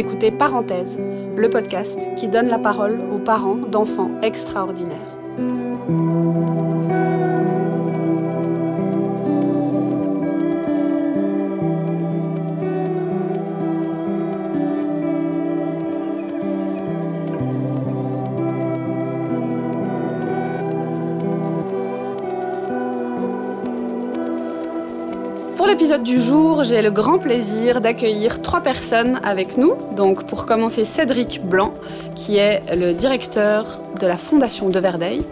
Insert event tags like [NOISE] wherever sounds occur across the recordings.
Écoutez Parenthèse, le podcast qui donne la parole aux parents d'enfants extraordinaires. Du jour, j'ai le grand plaisir d'accueillir trois personnes avec nous. Donc, pour commencer, Cédric Blanc, qui est le directeur de la Fondation de Verdeil,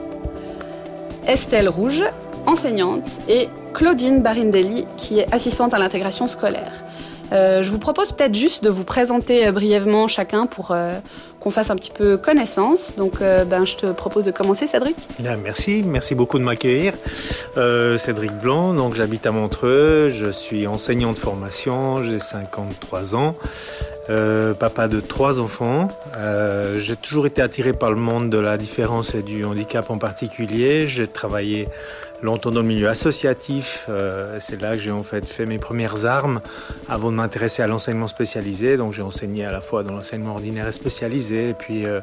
Estelle Rouge, enseignante, et Claudine Barindelli, qui est assistante à l'intégration scolaire. Euh, je vous propose peut-être juste de vous présenter euh, brièvement chacun pour euh, qu'on fasse un petit peu connaissance. Donc, ben, je te propose de commencer, Cédric. merci, merci beaucoup de m'accueillir. Cédric Blanc, donc j'habite à Montreux, je suis enseignant de formation, j'ai 53 ans, papa de trois enfants. j'ai toujours été attiré par le monde de la différence et du handicap en particulier. J'ai travaillé longtemps dans le milieu associatif. Euh, c'est là que j'ai en fait fait mes premières armes avant de m'intéresser à l'enseignement spécialisé. Donc j'ai enseigné à la fois dans l'enseignement ordinaire et spécialisé. Et puis euh,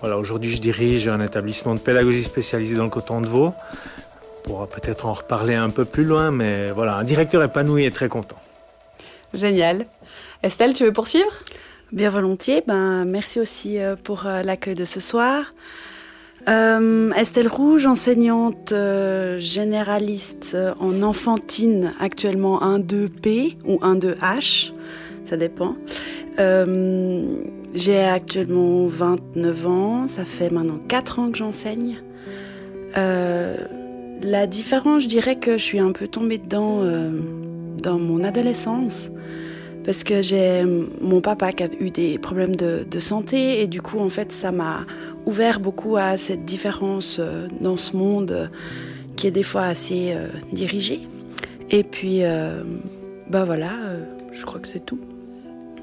voilà, aujourd'hui je dirige un établissement de pédagogie spécialisée dans le coton de Vaud. On pourra peut-être en reparler un peu plus loin, mais voilà, un directeur épanoui et très content. Génial. Estelle, tu veux poursuivre? Bien volontiers. Ben, merci aussi euh, pour l'accueil de ce soir. Euh, Estelle Rouge, enseignante euh, généraliste euh, en enfantine, actuellement 1-2P ou 1-2H, ça dépend. J'ai actuellement 29 ans, ça fait maintenant 4 ans que j'enseigne. la différence, je dirais que je suis un peu tombée dedans dans mon adolescence parce que j'ai mon papa qui a eu des problèmes de, de santé et du coup en fait ça m'a ouvert beaucoup à cette différence euh, dans ce monde euh, qui est des fois assez euh, dirigé. Et puis, bah voilà, je crois que c'est tout.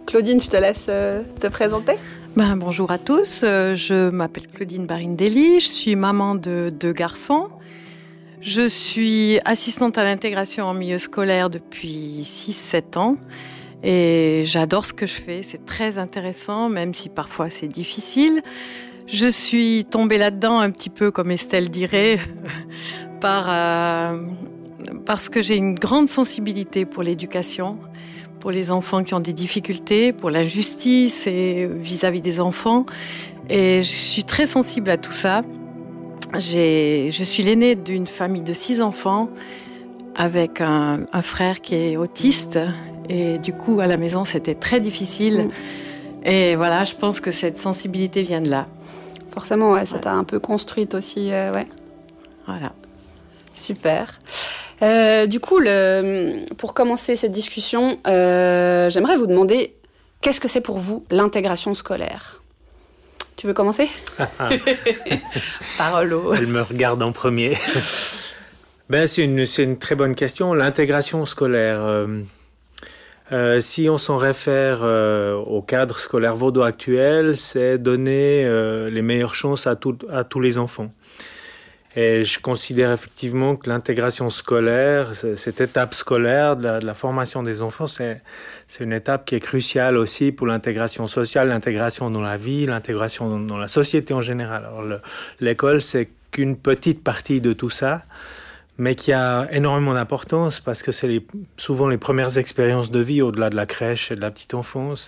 Claudine, je te laisse te présenter. Ben, bonjour à tous, je m'appelle Claudine Barindelli, je suis maman de deux garçons. Je suis assistante à l'intégration en milieu scolaire depuis 6-7 ans et j'adore ce que je fais, c'est très intéressant, même si parfois c'est difficile. Je suis tombée là-dedans un petit peu, comme Estelle dirait, [LAUGHS] euh, parce que j'ai une grande sensibilité pour l'éducation, pour les enfants qui ont des difficultés, pour l'injustice et vis-à-vis des enfants. Et je suis très sensible à tout ça. Je suis l'aînée d'une famille de six enfants avec un, frère qui est autiste. Et du coup, à la maison, c'était très difficile. Mm. Et voilà, je pense que cette sensibilité vient de là. Forcément, ouais, ça t'a un peu construite aussi, euh, ouais. Voilà. Super. Euh, du coup, le, pour commencer cette discussion, euh, j'aimerais vous demander qu'est-ce que c'est pour vous l'intégration scolaire? Tu veux commencer? [LAUGHS] Parole Elle me regarde en premier. [LAUGHS] ben, c'est une, une, très bonne question. L'intégration scolaire. Euh, si on s'en réfère euh, au cadre scolaire vaudois actuel, c'est donner euh, les meilleures chances à, tous les enfants. Et je considère effectivement que l'intégration scolaire, cette étape scolaire de la, formation des enfants, c'est une étape qui est cruciale aussi pour l'intégration sociale, l'intégration dans la vie, l'intégration dans, la société en général. L'école, c'est qu'une petite partie de tout ça mais qui a énormément d'importance parce que c'est souvent les premières expériences de vie au-delà de la crèche et de la petite enfance.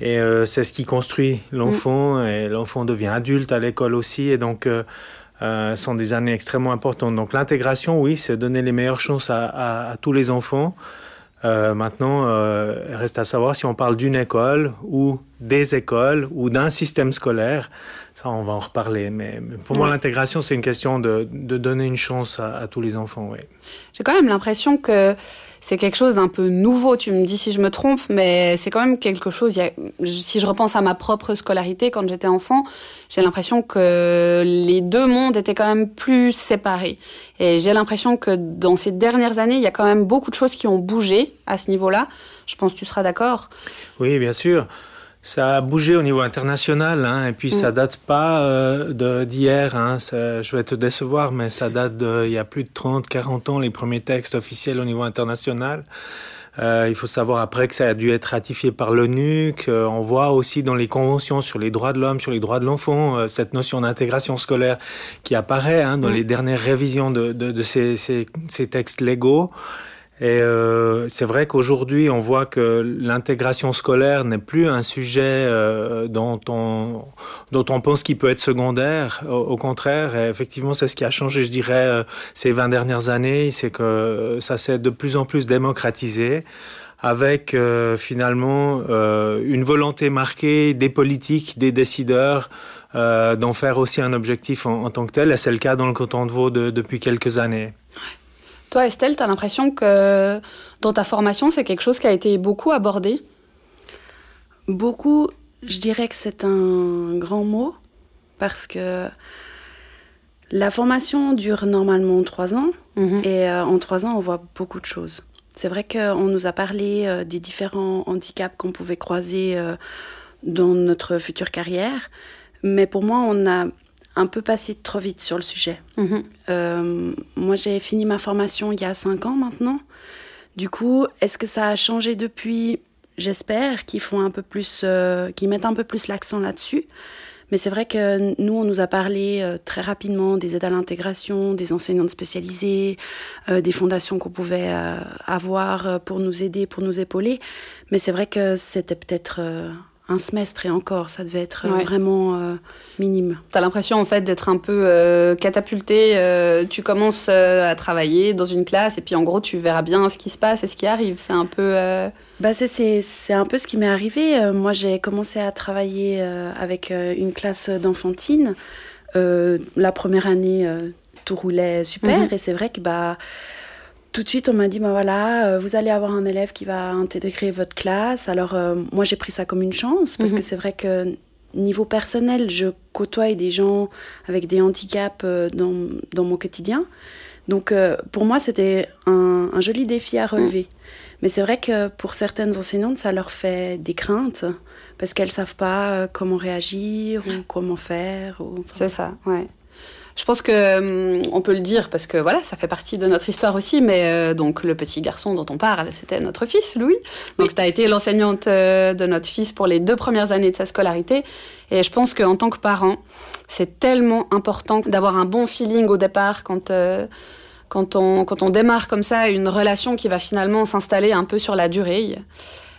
Et euh, c'est ce qui construit l'enfant, mm. et l'enfant devient adulte à l'école aussi, et donc euh, euh, sont des années extrêmement importantes. Donc l'intégration, oui, c'est donner les meilleures chances à, à tous les enfants. Maintenant, il reste à savoir si on parle d'une école ou des écoles ou d'un système scolaire. Ça, on va en reparler. Mais pour moi, l'intégration, c'est une question de, de, donner une chance à, tous les enfants. Ouais. J'ai quand même l'impression que c'est quelque chose d'un peu nouveau. Tu me dis si je me trompe, mais c'est quand même quelque chose. si je repense à ma propre scolarité quand j'étais enfant, j'ai l'impression que les deux mondes étaient quand même plus séparés. Et j'ai l'impression que dans ces dernières années, il y a quand même beaucoup de choses qui ont bougé à ce niveau-là. Je pense que tu seras d'accord. Oui, bien sûr. Ça a bougé au niveau international, hein, et puis ça mm. date pas euh, d'hier. Hein, je vais te décevoir, mais ça date d'il y a plus de 30, 40 ans, les premiers textes officiels au niveau international. il faut savoir après que ça a dû être ratifié par l'ONU, qu'on voit aussi dans les conventions sur les droits de l'homme, sur les droits de l'enfant, cette notion d'intégration scolaire qui apparaît hein, dans les dernières révisions de, de, de ces, ces, ces textes légaux. Et euh, c'est vrai qu'aujourd'hui, on voit que l'intégration scolaire n'est plus un sujet euh, dont, on, dont on pense qu'il peut être secondaire. Au, contraire, effectivement, c'est ce qui a changé, je dirais, euh, ces 20 dernières années, c'est que ça s'est de plus en plus démocratisé avec euh, finalement euh, une volonté marquée des politiques, des décideurs, d'en faire aussi un objectif en, en, tant que tel. Et c'est le cas dans le canton de Vaud de, depuis quelques années. Toi, Estelle, tu as l'impression que dans ta formation, c'est quelque chose qui a été beaucoup abordé? Beaucoup, je dirais que c'est un grand mot, parce que la formation dure normalement trois ans, mmh. et euh, en trois ans, on voit beaucoup de choses. C'est vrai qu'on nous a parlé euh, des différents handicaps qu'on pouvait croiser euh, dans notre future carrière, mais pour moi, on a un peu passé trop vite sur le sujet. Mmh. Euh, moi, j'ai fini ma formation il y a cinq ans maintenant. Du coup, est-ce que ça a changé depuis? J'espère qu'ils font un peu plus, euh, qu'ils mettent un peu plus l'accent là-dessus. Mais c'est vrai que nous, on nous a parlé euh, très rapidement des aides à l'intégration, des enseignantes spécialisées, des fondations qu'on pouvait avoir pour nous aider, pour nous épauler. Mais c'est vrai que c'était peut-être un semestre et encore, ça devait être ouais. vraiment euh, minime. Tu as l'impression en fait d'être un peu euh, catapulté. Euh, tu commences à travailler dans une classe et puis en gros tu verras bien ce qui se passe et ce qui arrive. C'est un peu. Bah c'est un peu ce qui m'est arrivé. moi j'ai commencé à travailler avec une classe d'enfantine. la première année tout roulait super -hmm. et c'est vrai que bah tout de suite, on m'a dit, bah voilà, euh, vous allez avoir un élève qui va intégrer votre classe. Alors, euh, moi, j'ai pris ça comme une chance, parce mm -hmm. que c'est vrai que niveau personnel, je côtoie des gens avec des handicaps euh, dans, dans mon quotidien. Donc, pour moi, c'était un, un, joli défi à relever. Mm. Mais c'est vrai que pour certaines enseignantes, ça leur fait des craintes, parce qu'elles savent pas comment réagir ou comment faire. Ou... C'est ça, ouais. Je pense que hum, on peut le dire parce que voilà, ça fait partie de notre histoire aussi. Mais euh, donc le petit garçon dont on parle, c'était notre fils Louis. Donc oui. tu as été l'enseignante euh, de notre fils pour les deux premières années de sa scolarité. Et je pense qu'en tant que parent, c'est tellement important d'avoir un bon feeling au départ quand euh, quand on quand on démarre comme ça une relation qui va finalement s'installer un peu sur la durée.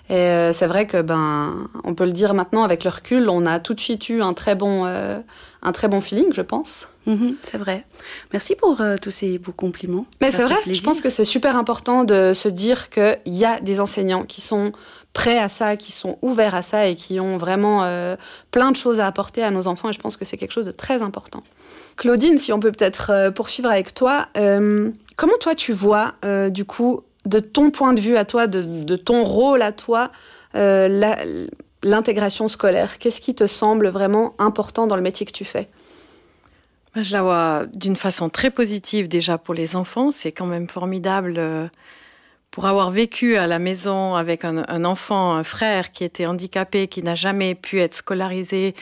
Et euh, c'est vrai que ben, on peut le dire maintenant avec le recul, on a tout de suite eu un très bon, euh, un très bon feeling, je pense. -hmm, c'est vrai. Merci pour euh, tous ces beaux compliments. Mais c'est vrai. Je pense que c'est super important de se dire qu'il y a des enseignants qui sont prêts à ça, qui sont ouverts à ça et qui ont vraiment euh, plein de choses à apporter à nos enfants. Et je pense que c'est quelque chose de très important. Claudine, si on peut peut-être euh, poursuivre avec toi, comment toi tu vois du coup de ton point de vue à toi, de, de ton rôle à toi, euh, l'intégration scolaire Qu'est-ce qui te semble vraiment important dans le métier que tu fais? Je la vois d'une façon très positive déjà pour les enfants. C'est quand même formidable euh, pour avoir vécu à la maison avec un, un, enfant, un frère qui était handicapé, qui n'a jamais pu être scolarisé,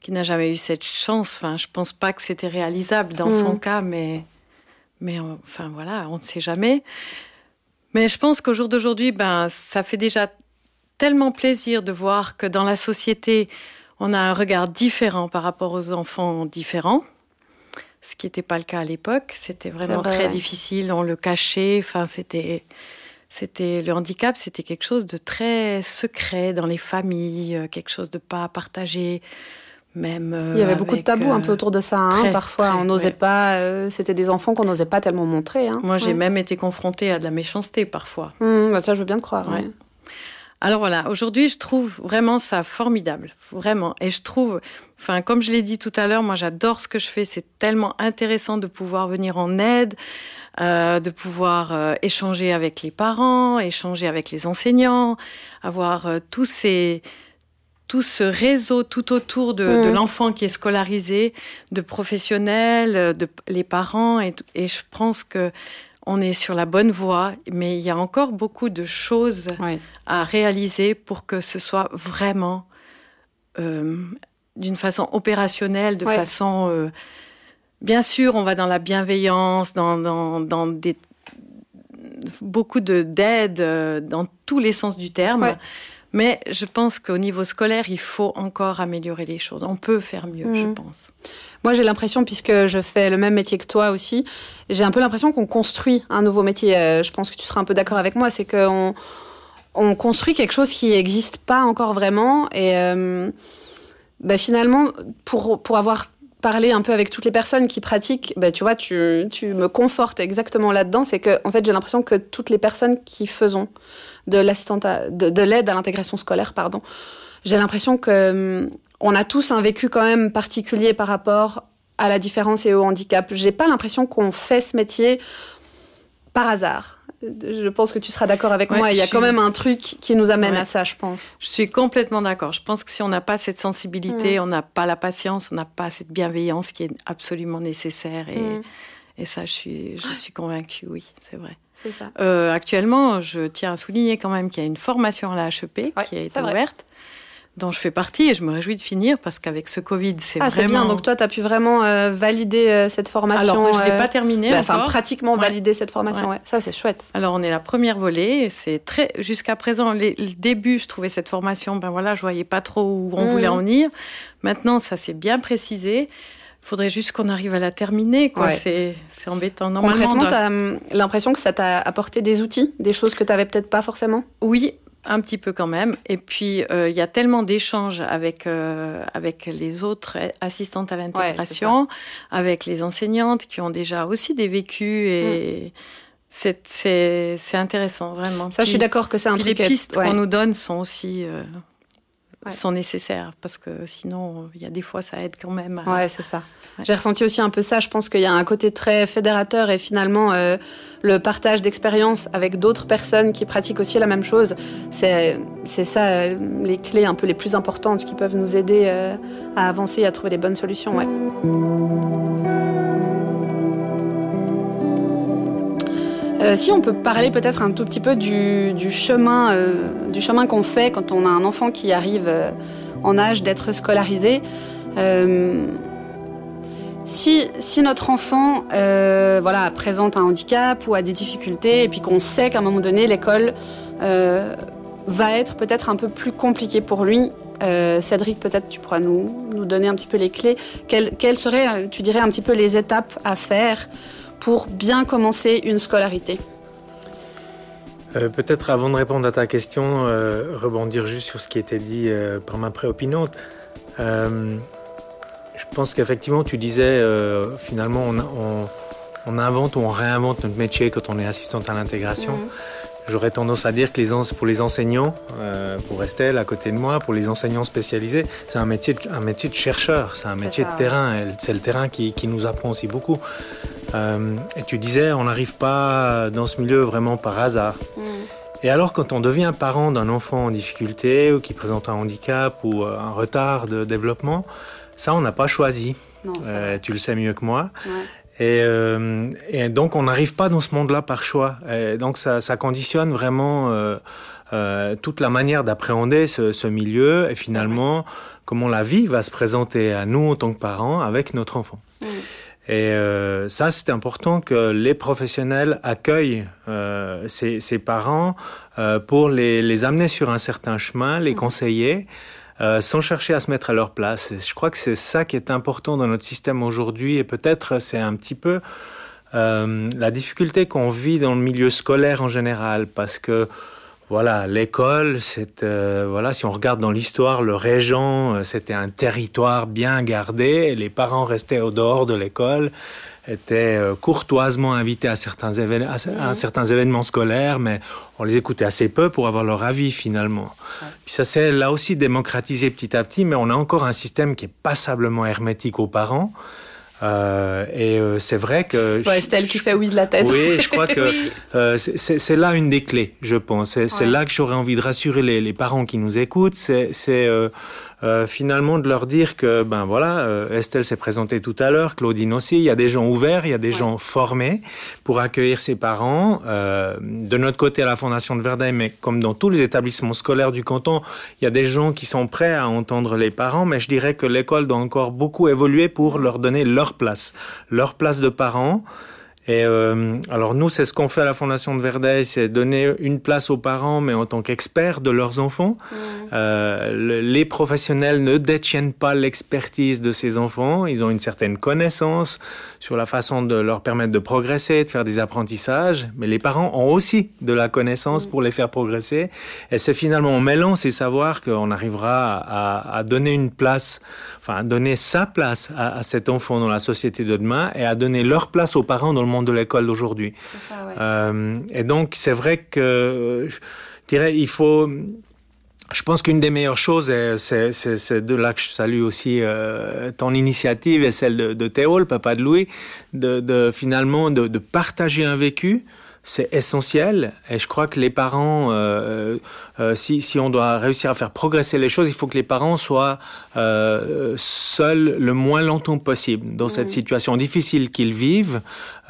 qui n'a jamais eu cette chance. Enfin, je pense pas que c'était réalisable dans mmh. son cas, mais, mais enfin voilà, on ne sait jamais. Mais je pense qu'au jour d'aujourd'hui, ben, ça fait déjà tellement plaisir de voir que dans la société, on a un regard différent par rapport aux enfants différents. Ce qui n'était pas le cas à l'époque. C'était vraiment vrai, très ouais. difficile. On le cachait. Enfin, c'était, c'était le handicap, c'était quelque chose de très secret dans les familles, euh, quelque chose de pas partagé. Même, euh, il y avait beaucoup de tabous euh, un peu autour de ça. Hein, très, parfois, très, on n'osait ouais. pas. Euh, c'était des enfants qu'on n'osait pas tellement montrer. Hein. Moi, j'ai ouais. même été confrontée à de la méchanceté parfois. Mmh, bah ça, je veux bien te croire. Ouais. Alors voilà, aujourd'hui, je trouve vraiment ça formidable, vraiment. Et je trouve, enfin, comme je l'ai dit tout à l'heure, moi, j'adore ce que je fais. C'est tellement intéressant de pouvoir venir en aide, euh, de pouvoir euh, échanger avec les parents, échanger avec les enseignants, avoir euh, tous ces tout ce réseau tout autour de, mmh. de l'enfant qui est scolarisé, de professionnels, de les parents, et, et je pense que on est sur la bonne voie, mais il y a encore beaucoup de choses à réaliser pour que ce soit vraiment euh, d'une façon opérationnelle, de façon... Euh, bien sûr, on va dans la bienveillance, dans, dans, dans des beaucoup d'aide dans tous les sens du terme. Mais je pense qu'au niveau scolaire, il faut encore améliorer les choses. On peut faire mieux, je mhm. pense. Moi, j'ai l'impression, puisque je fais le même métier que toi aussi, j'ai un peu l'impression qu'on construit un nouveau métier. Euh, je pense que tu seras un peu d'accord avec moi. C'est qu'on on construit quelque chose qui n'existe pas encore vraiment. Et euh, bah, finalement, pour, pour avoir parlé un peu avec toutes les personnes qui pratiquent, bah, tu vois, tu, tu me confortes exactement là-dedans. C'est que, en fait, j'ai l'impression que toutes les personnes qui faisons de, de l'aide à l'intégration scolaire, pardon, j'ai l'impression que hum, on a tous un vécu quand même particulier par rapport à la différence et au handicap. J'ai pas l'impression qu'on fait ce métier par hasard. Je pense que tu seras d'accord avec moi. Il y a quand même un truc qui nous amène à ça, je pense. Je suis complètement d'accord. Je pense que si on n'a pas cette sensibilité, mm. on n'a pas la patience, on n'a pas cette bienveillance qui est absolument nécessaire. Et, mm. et ça, je suis, je suis convaincue, oui, c'est vrai. C'est ça. Euh, actuellement, je tiens à souligner quand même qu'il y a une formation à la HEP qui a été ouverte dont je fais partie et je me réjouis de finir parce qu'avec ce Covid, c'est ah, vraiment... bien, donc toi, tu as pu vraiment euh, valider euh, cette formation Alors, je ne l'ai pas terminée bah, Enfin, pratiquement valider cette formation, ouais. Ça, c'est chouette. Alors, on est la première volée c'est très... Jusqu'à présent, le début, je trouvais cette formation, ben voilà, je voyais pas trop où on voulait mmh. en venir. Maintenant, ça s'est bien précisé. Il faudrait juste qu'on arrive à la terminer. Quoi. C'est, embêtant. Normalement, Concrètement, tu as hum, l'impression que ça t'a apporté des outils, des choses que tu n'avais peut-être pas forcément? Oui, un petit peu quand même. Et puis, euh, il y a tellement d'échanges avec, euh, avec les autres assistantes à l'intégration, avec les enseignantes qui ont déjà aussi des vécus et. Mm. C'est intéressant, vraiment. Ça, je suis d'accord que c'est un truc. Les pistes qu'on nous donne sont aussi euh, sont nécessaires parce que sinon, il y a des fois, ça aide quand même. Ouais, c'est ça. J'ai ressenti aussi un peu ça. Je pense qu'il y a un côté très fédérateur et finalement, euh, le partage d'expériences avec d'autres personnes qui pratiquent aussi la même chose, c'est ça euh, les clés un peu les plus importantes qui peuvent nous aider euh, à avancer et à trouver les bonnes solutions. Ouais. Euh, si on peut parler peut-être un tout petit peu du, chemin, euh, chemin qu'on fait quand on a un enfant qui arrive euh, en âge d'être scolarisé. Si, si, notre enfant voilà, présente un handicap ou a des difficultés, et puis qu'on sait qu'à un moment donné, l'école va être peut-être un peu plus compliquée pour lui, Cédric, peut-être tu pourras nous, nous donner un petit peu les clés. Quelles, quelles seraient, tu dirais, un petit peu les étapes à faire pour bien commencer une scolarité euh, Peut-être avant de répondre à ta question, euh, rebondir juste sur ce qui était dit euh, par ma préopinante. je pense qu'effectivement, tu disais, finalement, on, invente ou on réinvente notre métier quand on est assistante à l'intégration. Mhm. J'aurais tendance à dire que les, pour les enseignants, pour Estelle à côté de moi, pour les enseignants spécialisés, c'est un métier, de, un métier de chercheur, c'est un métier de terrain. C'est le terrain qui, qui, nous apprend aussi beaucoup. Euh, et tu disais, on n'arrive pas dans ce milieu vraiment par hasard. Mm. Et alors, quand on devient parent d'un enfant en difficulté ou qui présente un handicap ou euh, un retard de développement, ça, on n'a pas choisi. Euh, tu le sais mieux que moi. Et, donc, on n'arrive pas dans ce monde-là par choix. Et donc, ça, conditionne vraiment toute la manière d'appréhender ce, milieu et finalement comment la vie va se présenter à nous en tant que parents avec notre enfant. Mm. Et euh, ça, c'est important que les professionnels accueillent euh, ces, parents euh, pour les, les, amener sur un certain chemin, les mmh. conseiller, sans chercher à se mettre à leur place. je crois que c'est ça qui est important dans notre système aujourd'hui, et peut-être c'est un petit peu la difficulté qu'on vit dans le milieu scolaire en général, parce que voilà, l'école, c'est euh, voilà, si on regarde dans l'histoire, le régent, euh, c'était un territoire bien gardé. les parents restaient au dehors de l'école, étaient euh, courtoisement invités à certains, à, certains événements scolaires, mais on les écoutait assez peu pour avoir leur avis finalement. Puis ça s'est là aussi démocratisé petit à petit, mais on a encore un système qui est passablement hermétique aux parents. Euh, et euh, c'est vrai que... Ouais, Estelle qui fait oui de la tête. Oui, je crois [LAUGHS] que euh, c'est là une des clés, je pense. C'est là que j'aurais envie de rassurer les, les, parents qui nous écoutent. C'est euh, finalement de leur dire que ben voilà, euh, Estelle s'est présentée tout à l'heure, Claudine aussi, il y a des gens ouverts, il y a des gens formés pour accueillir ses parents. Euh, de notre côté à la Fondation de Verdun, mais comme dans tous les établissements scolaires du canton, il y a des gens qui sont prêts à entendre les parents, mais je dirais que l'école doit encore beaucoup évoluer pour leur donner leur place, leur place de parents. Et euh, alors nous, c'est ce qu'on fait à la Fondation de Verdeil, c'est donner une place aux parents, mais en tant qu'experts de leurs enfants. Mmh. Euh, les professionnels ne détiennent pas l'expertise de ces enfants, ils ont une certaine connaissance sur la façon de leur permettre de progresser, de faire des apprentissages, mais les parents ont aussi de la connaissance mmh. pour les faire progresser. Et c'est finalement en mêlant ces savoirs qu'on arrivera à, à, donner une place, enfin à donner sa place à, à, cet enfant dans la société de demain et à donner leur place aux parents dans le monde de l'école d'aujourd'hui. Ouais. Euh, et donc c'est vrai que je dirais il faut je pense qu'une des meilleures choses, c'est de là que je salue aussi euh, ton initiative et celle de, de Théo, le papa de Louis, de, de finalement de, de, partager un vécu, c'est essentiel. Et je crois que les parents, euh, euh, si, si, on doit réussir à faire progresser les choses, il faut que les parents soient euh, seuls le moins longtemps possible dans mmh. cette situation difficile qu'ils vivent.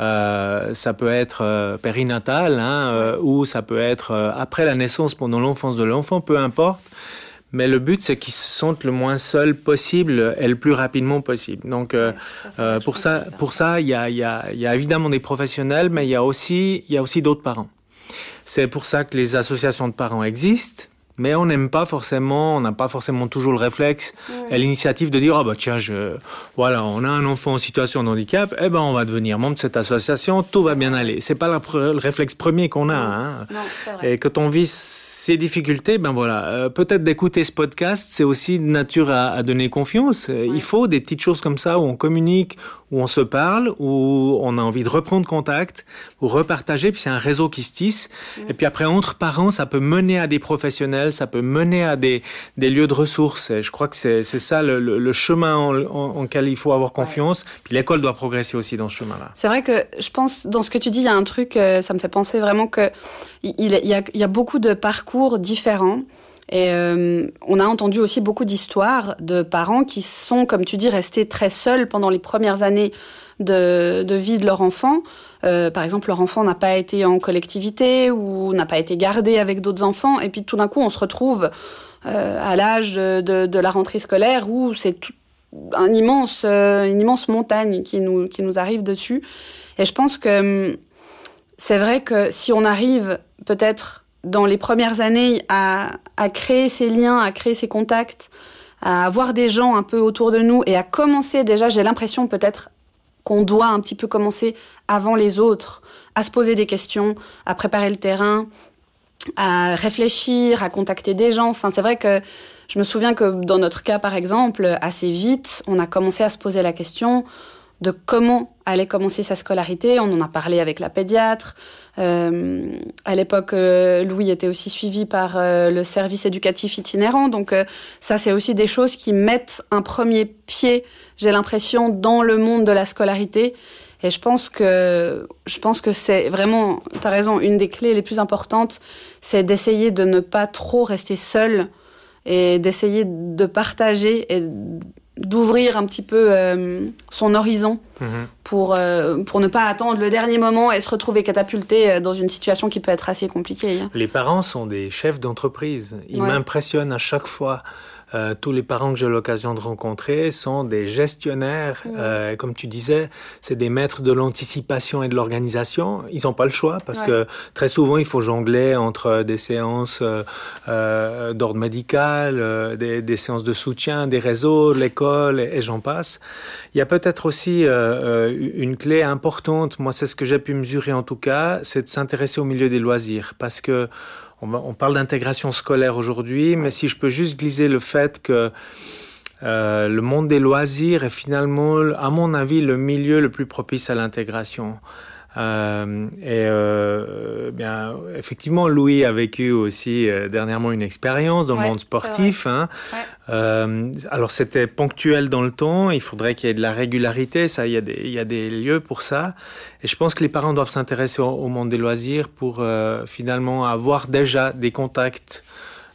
Euh, ça peut être euh, périnatale hein, euh, ou ça peut être après la naissance, pendant l'enfance de l'enfant, peu importe. Mais le but, c'est qu'ils se sentent le moins seuls possible et le plus rapidement possible. Donc, euh, ça, euh, pour, ça, pour ça, il y a, y, a, y a, évidemment des professionnels, mais il y a aussi, il y a aussi d'autres parents. C'est pour ça que les associations de parents existent mais on n'aime pas forcément, on n'a pas forcément toujours le réflexe et l'initiative de dire ah bah tiens je voilà on a un enfant en situation de handicap, eh ben on va devenir membre de cette association, tout va bien aller. C'est pas la, le réflexe premier qu'on a. Hein. Non, et quand on vit ces difficultés, ben voilà, euh, peut-être d'écouter ce podcast, c'est aussi de nature à, à donner confiance. Ouais. Il faut des petites choses comme ça où on communique, où on se parle, où on a envie de reprendre contact, ou repartager, puis c'est un réseau qui se tisse. Mmh. Et puis après, entre parents, ça peut mener à des professionnels, ça peut mener à des, des lieux de ressources. Et je crois que c'est ça le, le, le chemin en, en, en, lequel il faut avoir confiance. Ouais. Puis l'école doit progresser aussi dans ce chemin-là. C'est vrai que je pense, dans ce que tu dis, il y a un truc, euh, ça me fait penser vraiment que il, il, y, a, il y a beaucoup de parcours différents. Et euh, on a entendu aussi beaucoup d'histoires de parents qui sont, comme tu dis, restés très seuls pendant les premières années de, vie de leur enfant. Euh, par exemple, leur enfant n'a pas été en collectivité ou n'a pas été gardé avec d'autres enfants. Et puis tout d'un coup, on se retrouve euh, à l'âge de, la rentrée scolaire où c'est un immense, une immense montagne qui nous, qui nous arrive dessus. Et je pense que hum, c'est vrai que si on arrive peut-être dans les premières années à, créer ces liens, à créer ces contacts, à avoir des gens un peu autour de nous et à commencer déjà, j'ai l'impression peut-être qu'on doit un petit peu commencer avant les autres, à se poser des questions, à préparer le terrain, à réfléchir, à contacter des gens. Enfin, c'est vrai que je me souviens que dans notre cas, par exemple, assez vite, on a commencé à se poser la question de comment allait commencer sa scolarité. On en a parlé avec la pédiatre. Euh, à l'époque, euh, Louis était aussi suivi par euh, le service éducatif itinérant. Donc euh, ça, c'est aussi des choses qui mettent un premier pied, j'ai l'impression, dans le monde de la scolarité. Et je pense que je pense que c'est vraiment, tu as raison, une des clés les plus importantes, c'est d'essayer de ne pas trop rester seul et d'essayer de partager et d'ouvrir un petit peu euh, son horizon mmh. pour, euh, pour ne pas attendre le dernier moment et se retrouver catapulté euh, dans une situation qui peut être assez compliquée. Les parents sont des chefs d'entreprise. Ils ouais. m'impressionnent à chaque fois. Euh, tous les parents que j'ai l'occasion de rencontrer sont des gestionnaires. Mmh. Euh, comme tu disais, c'est des maîtres de l'anticipation et de l'organisation. Ils n'ont pas le choix parce ouais. que très souvent, il faut jongler entre des séances euh, d'ordre médical, des, des, séances de soutien, des réseaux, l'école et, et j'en passe. Il y a peut-être aussi une clé importante. Moi, c'est ce que j'ai pu mesurer en tout cas, c'est de s'intéresser au milieu des loisirs parce que on, parle d'intégration scolaire aujourd'hui, mais si je peux juste glisser le fait que euh, le monde des loisirs est finalement, à mon avis, le milieu le plus propice à l'intégration. Euh, et euh, bien, effectivement, Louis a vécu aussi euh, dernièrement une expérience dans le monde sportif. Hein. Ouais. Euh, alors, c'était ponctuel dans le temps. Il faudrait qu'il y ait de la régularité. Ça, il y a des, il y a des lieux pour ça. Et je pense que les parents doivent s'intéresser au, au, monde des loisirs pour euh, finalement avoir déjà des contacts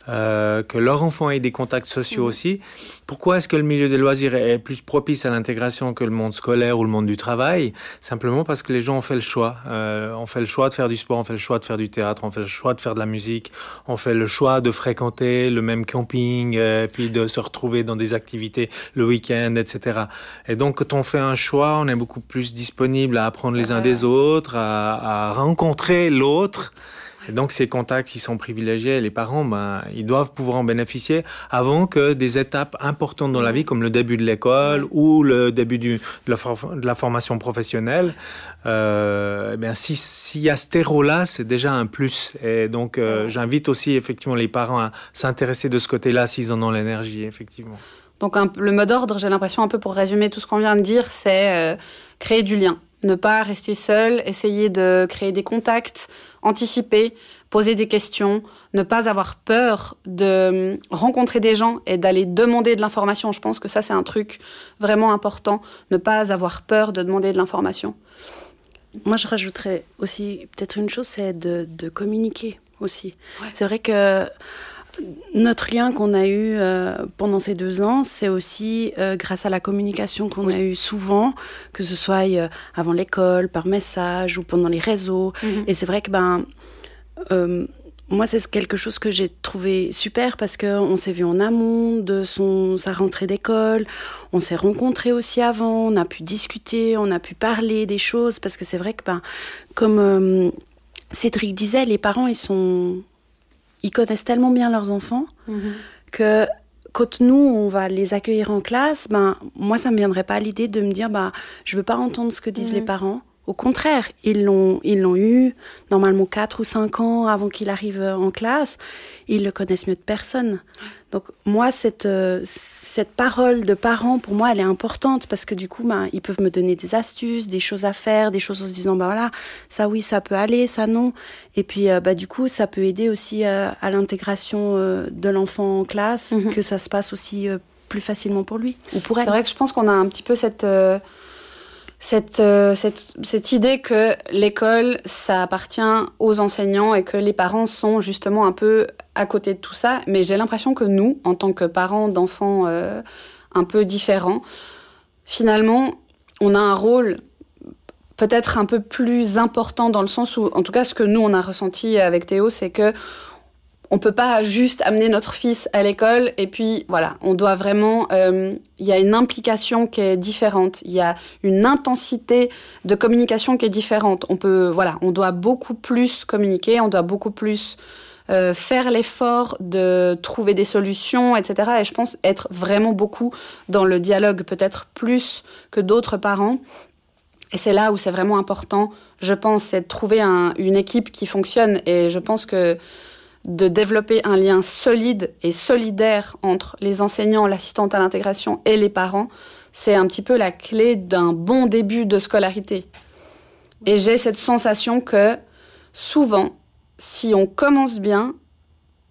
euh, que leur enfant ait des contacts sociaux aussi. Pourquoi est-ce que le milieu des loisirs est plus propice à l'intégration que le monde scolaire ou le monde du travail? Simplement parce que les gens ont fait le choix. Euh, on fait le choix de faire du sport, on fait le choix de faire du théâtre, on fait le choix de faire de la musique, on fait le choix de fréquenter le même camping, euh, puis de se retrouver dans des activités le week-end, etc. Et donc, quand on fait un choix, on est beaucoup plus disponible à apprendre les uns des autres, à, à rencontrer l'autre. Et donc ces contacts, ils sont privilégiés. Les parents, ben, ils doivent pouvoir en bénéficier avant que des étapes importantes dans la vie, comme le début de l'école ou le début du, de, la de, la formation professionnelle, euh, eh bien s'il y a ce terreau-là, c'est déjà un plus. Et donc euh, j'invite aussi effectivement les parents à s'intéresser de ce côté-là s'ils en ont l'énergie, effectivement. Donc un, le mot d'ordre, j'ai l'impression un peu pour résumer tout ce qu'on vient de dire, c'est euh, créer du lien ne pas rester seul, essayer de créer des contacts, anticiper, poser des questions, ne pas avoir peur de hum, rencontrer des gens et d'aller demander de l'information. Je pense que ça, c'est un truc vraiment important, ne pas avoir peur de demander de l'information. Moi, je rajouterais aussi peut-être une chose, c'est de, communiquer aussi. C'est vrai que notre lien qu'on a eu euh, pendant ces deux ans, c'est aussi euh, grâce à la communication qu'on a eue souvent, que ce soit euh, avant l'école, par message ou pendant les réseaux. Mhm. Et c'est vrai que ben, moi, c'est quelque chose que j'ai trouvé super parce qu'on s'est vu en amont de son, sa rentrée d'école, on s'est rencontrés aussi avant, on a pu discuter, on a pu parler des choses parce que c'est vrai que, ben, comme Cédric disait, les parents, ils sont ils connaissent tellement bien leurs enfants mhm. que quand nous, on va les accueillir en classe, ben, moi, ça ne me viendrait pas à l'idée de me dire, bah, je veux pas entendre ce que disent les parents. Au contraire, ils l'ont, ils l'ont eu normalement 4 ou 5 ans avant qu'il arrive en classe. Ils le connaissent mieux de personne. Donc moi, cette, euh, cette parole de parents, pour moi, elle est importante parce que du coup, ben, ils peuvent me donner des astuces, des choses à faire, des choses en se disant, bah voilà, ça oui, ça peut aller, ça non. Et puis, euh, bah, du coup, ça peut aider aussi euh, à l'intégration de l'enfant en classe, mhm. que ça se passe aussi plus facilement pour lui ou pour elle. C'est vrai que je pense qu'on a un petit peu cette cette, euh, cette, cette, idée que l'école, ça appartient aux enseignants et que les parents sont justement un peu à côté de tout ça. Mais j'ai l'impression que nous, en tant que parents d'enfants euh, un peu différents, finalement, on a un rôle peut-être un peu plus important dans le sens où, en tout cas, ce que nous, on a ressenti avec Théo, c'est que on peut pas juste amener notre fils à l'école et puis voilà, on doit vraiment, euh, il y a une implication qui est différente, il y a une intensité de communication qui est différente. On peut, voilà, on doit beaucoup plus communiquer, on doit beaucoup plus euh, faire l'effort de trouver des solutions, etc. Et je pense être vraiment beaucoup dans le dialogue, peut-être plus que d'autres parents. Et c'est là où c'est vraiment important, je pense, c'est de trouver une équipe qui fonctionne. Et je pense que de développer un lien solide et solidaire entre les enseignants, l'assistante à l'intégration et les parents, c'est un petit peu la clé d'un bon début de scolarité. Et j'ai cette sensation que souvent, si on commence bien,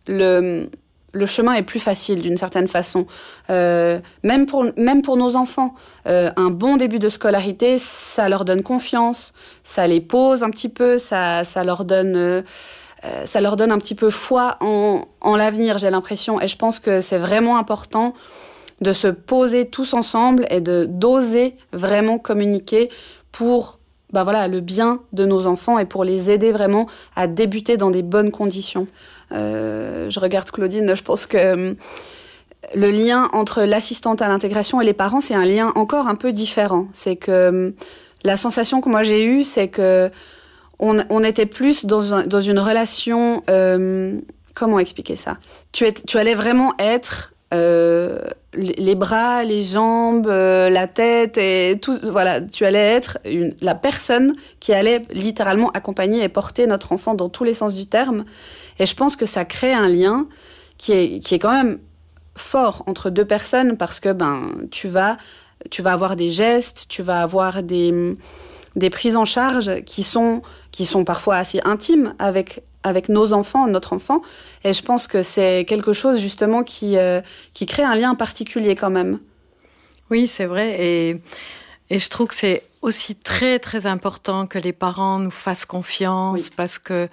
le, le chemin est plus facile d'une certaine façon. Euh, même, pour, même pour nos enfants, euh, un bon début de scolarité, ça leur donne confiance, ça les pose un petit peu, ça, ça leur donne... Euh, euh, ça leur donne un petit peu foi en, l'avenir, j'ai l'impression. Et je pense que c'est vraiment important de se poser tous ensemble et de d'oser vraiment communiquer pour bah voilà, le bien de nos enfants et pour les aider vraiment à débuter dans des bonnes conditions. Euh, je regarde Claudine, je pense que euh, le lien entre l'assistante à l'intégration et les parents, c'est un lien encore un peu différent. C'est que la sensation que moi j'ai eue, c'est que on, était plus dans, dans une relation. Euh, comment expliquer ça? Tu, tu allais vraiment être euh, les bras, les jambes, euh, la tête et tout. Voilà, tu allais être la personne qui allait littéralement accompagner et porter notre enfant dans tous les sens du terme. Et je pense que ça crée un lien qui est qui est quand même fort entre deux personnes parce que ben tu vas tu vas avoir des gestes, tu vas avoir des des prises en charge qui sont, qui sont parfois assez intimes avec, avec nos enfants, notre enfant. Et je pense que c'est quelque chose justement qui, euh, qui crée un lien particulier quand même. Oui, c'est vrai. Et, et je trouve que c'est aussi très, très important que les parents nous fassent confiance parce que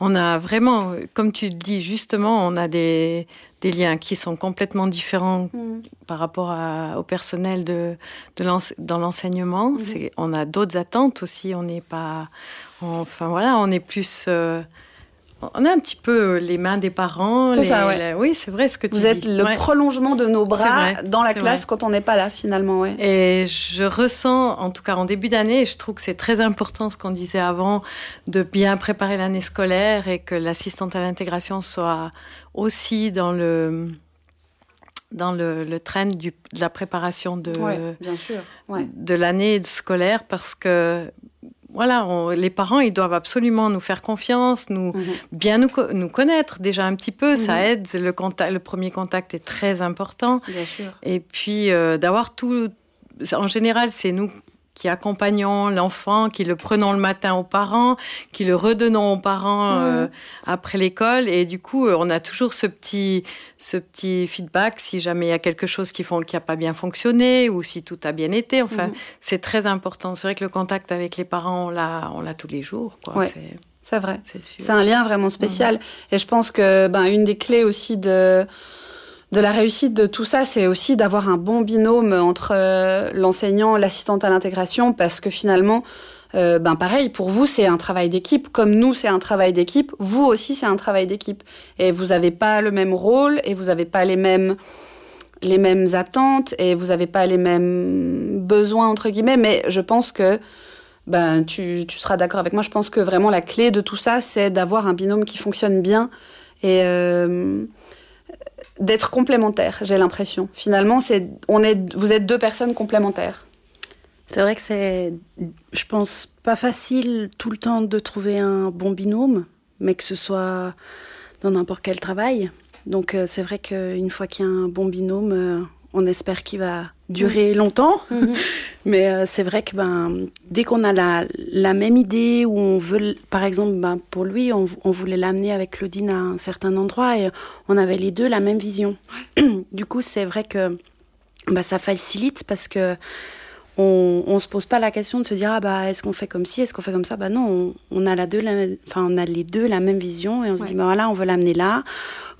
on a vraiment, comme tu le dis justement, on a des, des liens qui sont complètement différents mm. par rapport au personnel de, de dans l'enseignement. Mm-hmm. On a d'autres attentes aussi. On n'est pas, enfin voilà, on est plus. Euh, on a un petit peu les mains des parents. C'est ça, ouais. oui, c'est vrai ce que tu dis. Vous êtes le prolongement de nos bras dans la classe quand on n'est pas là, finalement. Ouais. Et je ressens, en tout cas en début d'année, je trouve que c'est très important ce qu'on disait avant, de bien préparer l'année scolaire et que l'assistante à l'intégration soit aussi dans le dans le, le train du, de la préparation de, bien sûr. de l'année scolaire parce que voilà, les parents, ils doivent absolument nous faire confiance, nous mhm. bien nous, nous, connaître déjà un petit peu. Ça mhm. aide. Le, contact, le premier contact est très important. Bien sûr. Et puis euh, d'avoir tout. En général, c'est nous qui accompagnons l'enfant, qui le prenons le matin aux parents, qui le redonnons aux parents mhm. euh, après l'école. Et du coup, on a toujours ce petit, ce petit feedback si jamais il y a quelque chose qui n'a qui pas bien fonctionné ou si tout a bien été. Enfin, mhm. c'est très important. C'est vrai que le contact avec les parents, on l'a, tous les jours. Quoi. C'est vrai. C'est un lien vraiment spécial. Et je pense que ben, une des clés aussi de de la réussite de tout ça, c'est aussi d'avoir un bon binôme entre euh, l'enseignant, l'assistante à l'intégration, parce que finalement, euh, ben pareil, pour vous, c'est un travail d'équipe, comme nous, c'est un travail d'équipe, vous aussi, c'est un travail d'équipe. Et vous n'avez pas le même rôle, et vous n'avez pas les mêmes les mêmes attentes, et vous n'avez pas les mêmes besoins, entre guillemets, mais je pense que ben, tu, tu seras d'accord avec moi, je pense que vraiment la clé de tout ça, c'est d'avoir un binôme qui fonctionne bien. Et... Euh, d'être complémentaires, j'ai l'impression. Finalement, c'est, on est, vous êtes deux personnes complémentaires. C'est vrai que c'est, je pense, pas facile tout le temps de trouver un bon binôme, mais que ce soit dans n'importe quel travail. Donc euh, c'est vrai qu'une fois qu'il y a un bon binôme, euh, on espère qu'il va durer mm. longtemps. Mm-hmm. [LAUGHS] Mais euh, c'est vrai que ben, dès qu'on a la, la, même idée, où on veut, par exemple, ben, pour lui, on, on voulait l'amener avec Claudine à un certain endroit et on avait les deux la même vision. [CLEARS THROAT] du coup, c'est vrai que ben, ça facilite parce que on, on se pose pas la question de se dire ah bah est-ce qu'on fait comme ci, est-ce qu'on fait comme ça? Bah non, on, on a la deux, enfin on a les deux la même vision et on se dit bah voilà, on veut l'amener là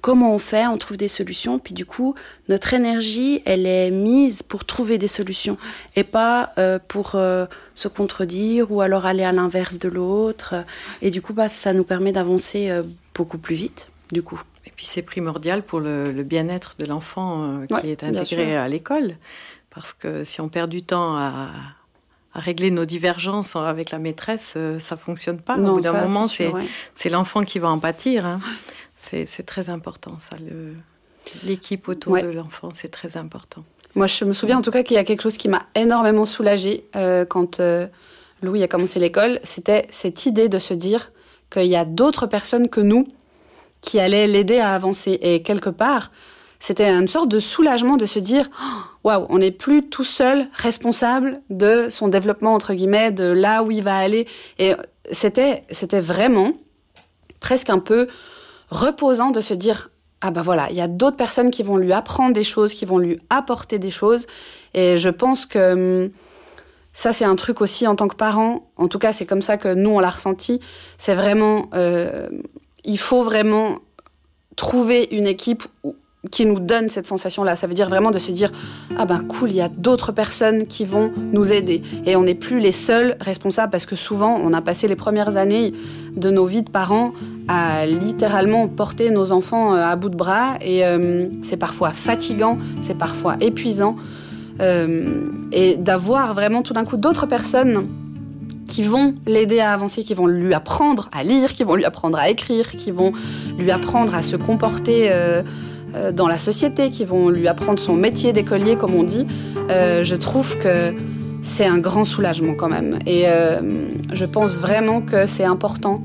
comment on fait, on trouve des solutions, puis du coup, notre énergie, elle est mise pour trouver des solutions et pas euh, pour euh, se contredire ou alors aller à l'inverse de l'autre. Et du coup, bah, ça nous permet d'avancer euh, beaucoup plus vite, du coup. Et puis c'est primordial pour le, bien-être de l'enfant qui est intégré à l'école, parce que si on perd du temps à, régler nos divergences avec la maîtresse, ça fonctionne pas. Au bout d'un moment, c'est l'enfant qui va en pâtir. Hein. [LAUGHS] C'est très important, ça. L'équipe autour de l'enfant, c'est très important. Moi, je me souviens en tout cas qu'il y a quelque chose qui m'a énormément soulagée euh, quand euh, Louis a commencé l'école. C'était cette idée de se dire qu'il y a d'autres personnes que nous qui allaient l'aider à avancer. Et quelque part, c'était une sorte de soulagement de se dire oh, waouh, on n'est plus tout seul responsable de son développement entre guillemets, de là où il va aller. Et c'était c'était vraiment presque un peu reposant de se dire ah bah voilà, il y a d'autres personnes qui vont lui apprendre des choses, qui vont lui apporter des choses. Et je pense que hum, ça, c'est un truc aussi en tant que parent. En tout cas, c'est comme ça que nous, on l'a ressenti. C'est vraiment, euh, il faut vraiment trouver une équipe qui nous donne cette sensation-là. Ça veut dire vraiment de se dire ah ben cool, il y a d'autres personnes qui vont nous aider et on n'est plus les seuls responsables parce que souvent on a passé les premières années de nos vies de parents à littéralement porter nos enfants euh, à bout de bras et euh, c'est parfois fatigant, c'est parfois épuisant euh, et d'avoir vraiment tout d'un coup d'autres personnes qui vont l'aider à avancer, qui vont lui apprendre à lire, qui vont lui apprendre à écrire, qui vont lui apprendre à se comporter. Dans la société, qui vont lui apprendre son métier d'écolier, comme on dit, euh, je trouve que c'est un grand soulagement quand même. Et euh, je pense vraiment que c'est important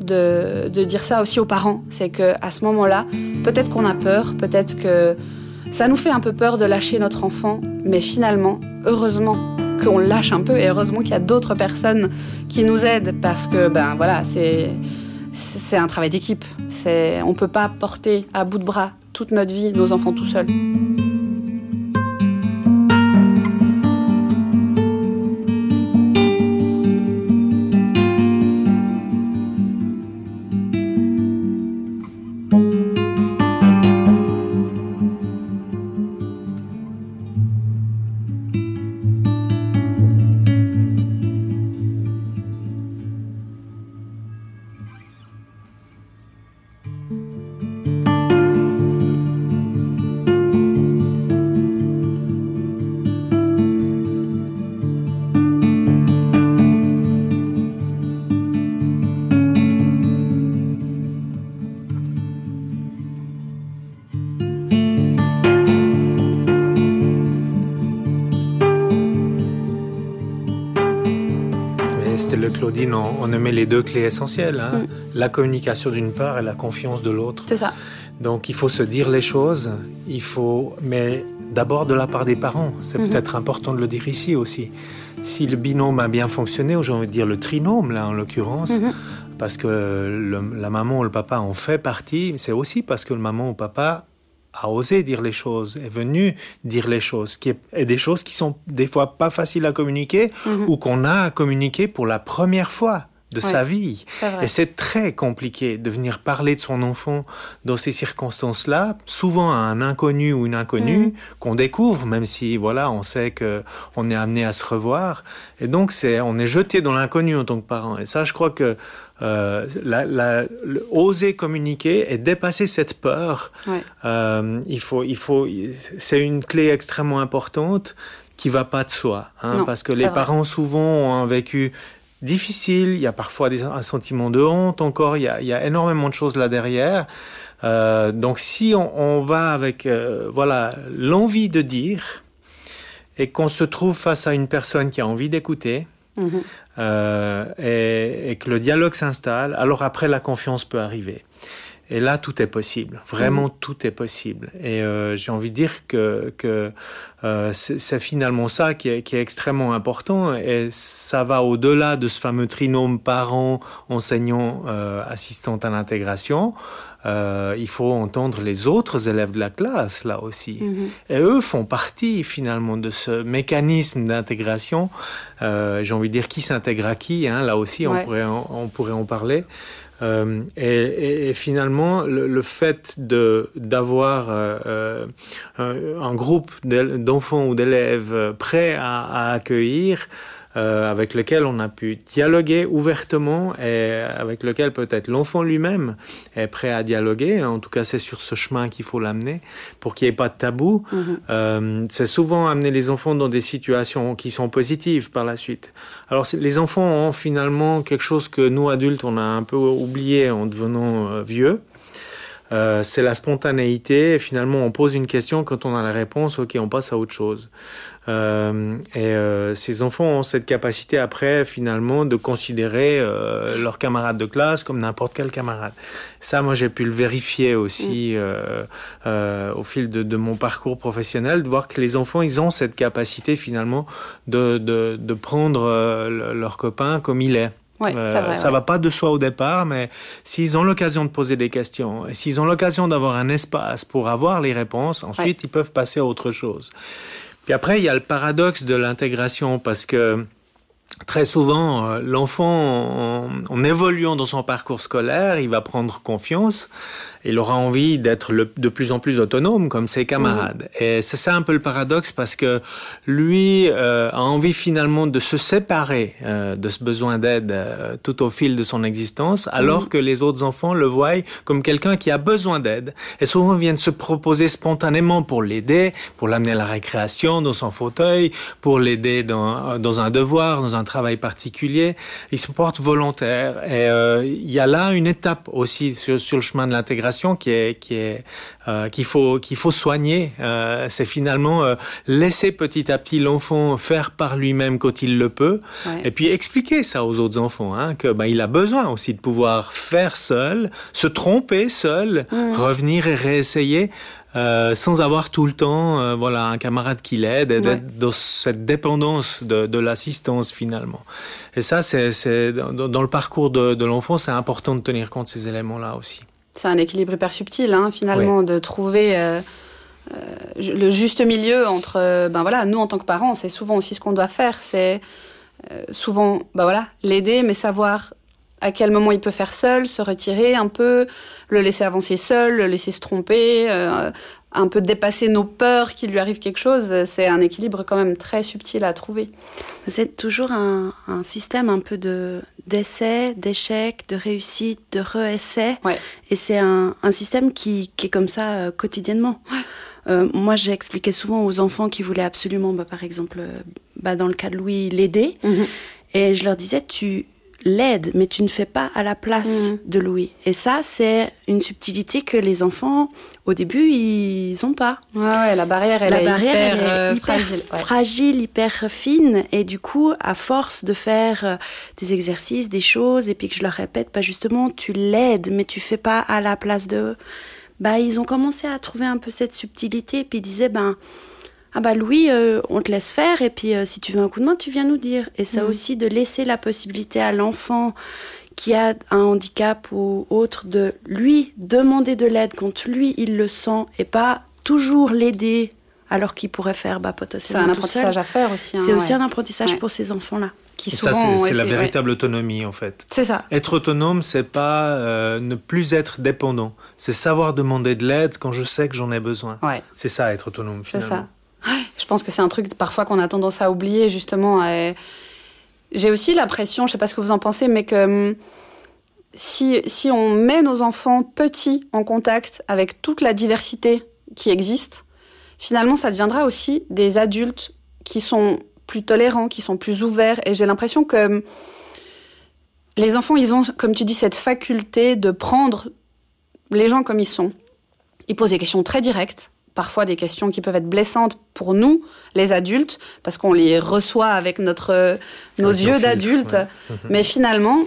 de, de, dire ça aussi aux parents. C'est que à ce moment-là, peut-être qu'on a peur, peut-être que ça nous fait un peu peur de lâcher notre enfant, mais finalement, heureusement qu'on lâche un peu et heureusement qu'il y a d'autres personnes qui nous aident parce que ben voilà, c'est c'est un travail d'équipe. C'est on peut pas porter à bout de bras toute notre vie nos enfants tout seuls. Claudine, on, on met les deux clés essentielles. Hein. Mm. La communication d'une part et la confiance de l'autre. C'est ça. Donc il faut se dire les choses, il faut, mais d'abord de la part des parents. C'est mhm. peut-être important de le dire ici aussi. Si le binôme a bien fonctionné, ou j'ai envie de dire le trinôme là en l'occurrence, mhm. parce que la maman ou le papa en fait partie, c'est aussi parce que le maman ou le papa a osé dire les choses, est venu dire les choses, qui est, et des choses qui sont des fois pas faciles à communiquer mhm. ou qu'on a à communiquer pour la première fois de sa vie. Et c'est très compliqué de venir parler de son enfant dans ces circonstances-là, souvent à un inconnu ou une inconnue mm. qu'on découvre, même si voilà, on sait que on est amené à se revoir. Et donc c'est, on est jeté dans l'inconnu en tant que parent. Et ça, je crois que euh, la, oser communiquer et dépasser cette peur, euh, il faut, il faut, c'est une clé extrêmement importante qui va pas de soi, hein, parce que les parents souvent ont vécu difficile, il y a parfois des, un sentiment de honte encore, il y a, il y a énormément de choses là derrière. Euh, donc si on, on va avec voilà l'envie de dire et qu'on se trouve face à une personne qui a envie d'écouter mm-hmm. Euh, et, et, que le dialogue s'installe, alors après la confiance peut arriver. Et là, tout est possible. Vraiment, mm. tout est possible. Et euh, j'ai envie de dire que, que euh, c'est finalement ça qui est, qui est, extrêmement important. Et ça va au-delà de ce fameux trinôme parent, enseignant, euh, assistante à l'intégration. Euh, il faut entendre les autres élèves de la classe là aussi. Mm-hmm. Et eux font partie finalement de ce mécanisme d'intégration. Euh, J'ai envie de dire qui s'intègre à qui. Hein, là aussi, on, pourrait on pourrait en parler. Euh, et, et, finalement, le, le fait d'avoir euh, un groupe d'enfants ou d'élèves prêts à, à accueillir euh, avec lequel on a pu dialoguer ouvertement et avec lequel peut-être l'enfant lui-même est prêt à dialoguer. En tout cas, c'est sur ce chemin qu'il faut l'amener pour qu'il n'y ait pas de tabou. -hmm. euh, c'est souvent amener les enfants dans des situations qui sont positives par la suite. Alors, les enfants ont finalement quelque chose que nous, adultes, on a un peu oublié en devenant euh, vieux. Euh, c'est la spontanéité. Et finalement, on pose une question, quand on a la réponse, ok, on passe à autre chose. Euh, et euh, ces enfants ont cette capacité après, finalement, de considérer euh, leurs camarades de classe comme n'importe quel camarade. Ça, moi, j'ai pu le vérifier aussi mm. euh, euh, au fil de, de, mon parcours professionnel, de voir que les enfants, ils ont cette capacité, finalement, de, de, de prendre leurs copains comme il est. Ouais, euh, vrai, ça ouais. va pas de soi au départ, mais s'ils ont l'occasion de poser des questions et s'ils ont l'occasion d'avoir un espace pour avoir les réponses, ensuite ouais. ils peuvent passer à autre chose. Puis après, il y a le paradoxe de l'intégration parce que très souvent, euh, l'enfant, en, en, évoluant dans son parcours scolaire, il va prendre confiance il aura envie d'être de plus en plus autonome comme ses camarades. Mmh. Et c'est ça un peu le paradoxe parce que lui euh, a envie finalement de se séparer euh, de ce besoin d'aide euh, tout au fil de son existence, alors mmh. que les autres enfants le voient comme quelqu'un qui a besoin d'aide. Et souvent viennent se proposer spontanément pour l'aider, pour l'amener à la récréation dans son fauteuil, pour l'aider dans, dans un devoir, dans un travail particulier. Il se porte volontaire. Et euh, il y a là une étape aussi sur, sur le chemin de l'intégration qui est qui est euh, qu'il faut qu'il faut soigner. Euh, c'est finalement euh, laisser petit à petit l'enfant faire par lui-même quand il le peut, ouais. et puis expliquer ça aux autres enfants, hein, que ben il a besoin aussi de pouvoir faire seul, se tromper seul, mmh. revenir et réessayer. Euh, sans avoir tout le temps euh, voilà un camarade qui l'aide et ouais. d'être dans cette dépendance de, de l'assistance finalement et ça c'est dans, dans le parcours de, de l'enfant c'est important de tenir compte de ces éléments là aussi c'est un équilibre hyper subtil, hein, finalement, de trouver euh, euh, le juste milieu entre, euh, ben voilà, nous en tant que parents, c'est souvent aussi ce qu'on doit faire, c'est euh, souvent, ben voilà, l'aider, mais savoir à quel moment il peut faire seul, se retirer un peu, le laisser avancer seul, le laisser se tromper, un peu dépasser nos peurs qu'il lui arrive quelque chose. C'est un équilibre quand même très subtil à trouver. C'est toujours un, un, système un peu de d'essai, d'échec, de réussite, de re-essai. Ouais. Et c'est un, un, système qui, qui, est comme ça euh, quotidiennement. Ouais. Euh, moi, j'ai expliqué souvent aux enfants qui voulaient absolument, bah, par exemple, euh, bah, dans le cas de Louis, l'aider. Mm -hmm. Et je leur disais, tu l'aides, mais tu ne fais pas à la place Mhm. de Louis. Et ça, c'est une subtilité que les enfants, au début, ils n'ont pas. Ouais, ouais, la barrière, elle la est barrière hyper, elle est euh, hyper fragile. ouais. fragile, hyper fine. Et du coup, à force de faire euh, des exercices, des choses, et puis que je leur répète, bah justement, tu l'aides, mais tu fais pas à la place d'eux. Bah, ils ont commencé à trouver un peu cette subtilité, puis ils disaient, ben, ah bah Louis, euh, on te laisse faire, et puis euh, si tu veux un coup de main, tu viens nous dire. Et ça Mhm. aussi, de laisser la possibilité à l'enfant qui a un handicap ou autre de lui demander de l'aide quand lui il le sent et pas toujours l'aider alors qu'il pourrait faire bah, C'est potentiellement un tout apprentissage seul. à faire aussi. hein, C'est aussi un apprentissage Ouais. pour ces enfants-là. Qui Et ça, souvent c'est c'est la ouais. véritable autonomie, en fait. C'est ça. Être autonome, c'est pas euh, ne plus être dépendant. C'est savoir demander de l'aide quand je sais que j'en ai besoin. Ouais. C'est ça, être autonome, C'est ça. Je pense que c'est un truc parfois qu'on a tendance à oublier justement. J'ai aussi l'impression, je sais pas ce que vous en pensez, mais que hum, si, si on met nos enfants petits en contact avec toute la diversité qui existe, finalement ça deviendra aussi des adultes qui sont plus tolérants, qui sont plus ouverts. Et j'ai l'impression que hum, les enfants, ils ont, comme tu dis, cette faculté de prendre les gens comme ils sont. Ils posent des questions très directes, parfois des questions qui peuvent être blessantes pour nous, les adultes, parce qu'on les reçoit avec notre, nos Avec nos yeux d'adultes. ouais. Mais finalement,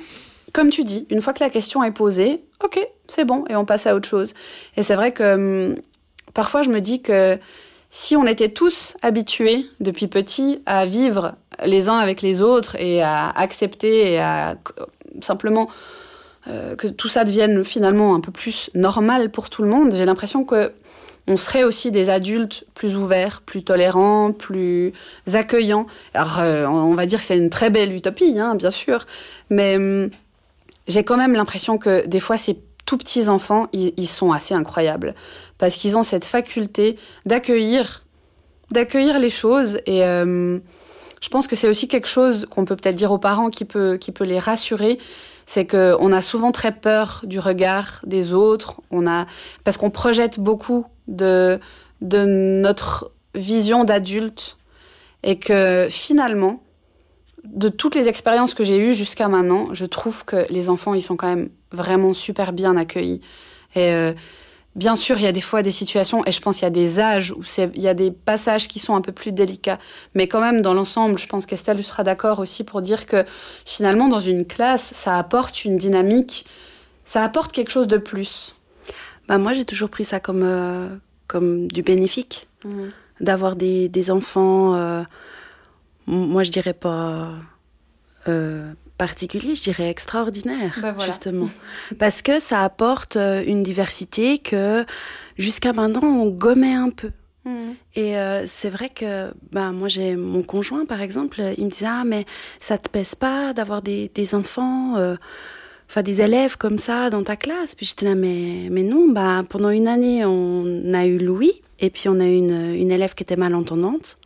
comme tu dis, une fois que la question est posée, ok, c'est bon, et on passe à autre chose. Et c'est vrai que hum, parfois je me dis que si on était tous habitués depuis petit à vivre les uns avec les autres et à accepter et à euh, simplement euh, que tout ça devienne finalement un peu plus normal pour tout le monde, j'ai l'impression que on serait aussi des adultes plus ouverts, plus tolérants, plus accueillants. Alors, euh, on va dire que c'est une très belle utopie, hein, bien sûr, mais hum, j'ai quand même l'impression que des fois, ces tout petits enfants, ils, sont assez incroyables. Parce qu'ils ont cette faculté d'accueillir, d'accueillir les choses et euh, je pense que c'est aussi quelque chose qu'on peut peut-être dire aux parents qui peut, qui peut les rassurer, c'est que on a souvent très peur du regard des autres, on a parce qu'on projette beaucoup de de notre vision d'adulte et que finalement de toutes les expériences que j'ai eues jusqu'à maintenant, je trouve que les enfants ils sont quand même vraiment super bien accueillis et euh, Bien sûr, il y a des fois des situations, et je pense qu'il y a des âges où il y a des passages qui sont un peu plus délicats. Mais quand même, dans l'ensemble, je pense qu'Estelle sera d'accord aussi pour dire que finalement, dans une classe, ça apporte une dynamique, ça apporte quelque chose de plus. Bah, moi, j'ai toujours pris ça comme, euh, comme du bénéfique. D'avoir des, des enfants, euh, moi je dirais pas euh, particuliers, je dirais extraordinaires, Bah, voilà. justement. [LAUGHS] Parce que ça apporte euh, une diversité que jusqu'à maintenant on gommait un peu. Et euh, c'est vrai que bah, moi, j'ai mon conjoint, par exemple, il me disait Ah, mais ça te pèse pas d'avoir des, des enfants, euh, enfin des élèves comme ça dans ta classe Puis j'étais là Mais, mais non, bah, pendant une année, on a eu Louis, et puis on a eu une, une élève qui était malentendante.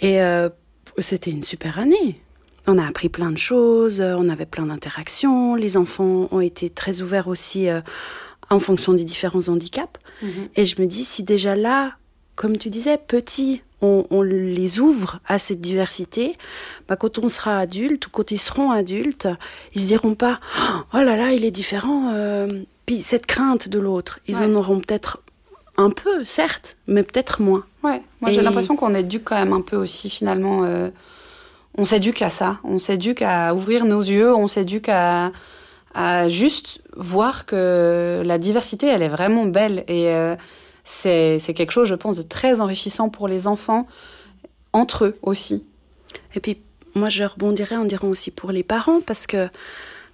Et euh, c'était une super année. On a appris plein de choses, euh, on avait plein d'interactions, les enfants ont été très ouverts aussi euh, en fonction des différents handicaps. Et je me dis, si déjà là, comme tu disais, petit, on, on les ouvre à cette diversité, bah, quand on sera adulte ou quand ils seront adultes, ils se diront pas, oh là là, il est différent. euh, Puis cette crainte de l'autre, ils Ouais. en auront peut-être un peu, certes, mais peut-être moins. Ouais, moi j'ai l'impression qu'on éduque quand même un peu aussi finalement. euh, on s'éduque à ça, on s'éduque à ouvrir nos yeux, on s'éduque à, à juste voir que la diversité, elle est vraiment belle et euh, c'est quelque chose, je pense, de très enrichissant pour les enfants, entre eux aussi. Et puis, moi, je rebondirais en dirant aussi pour les parents, parce que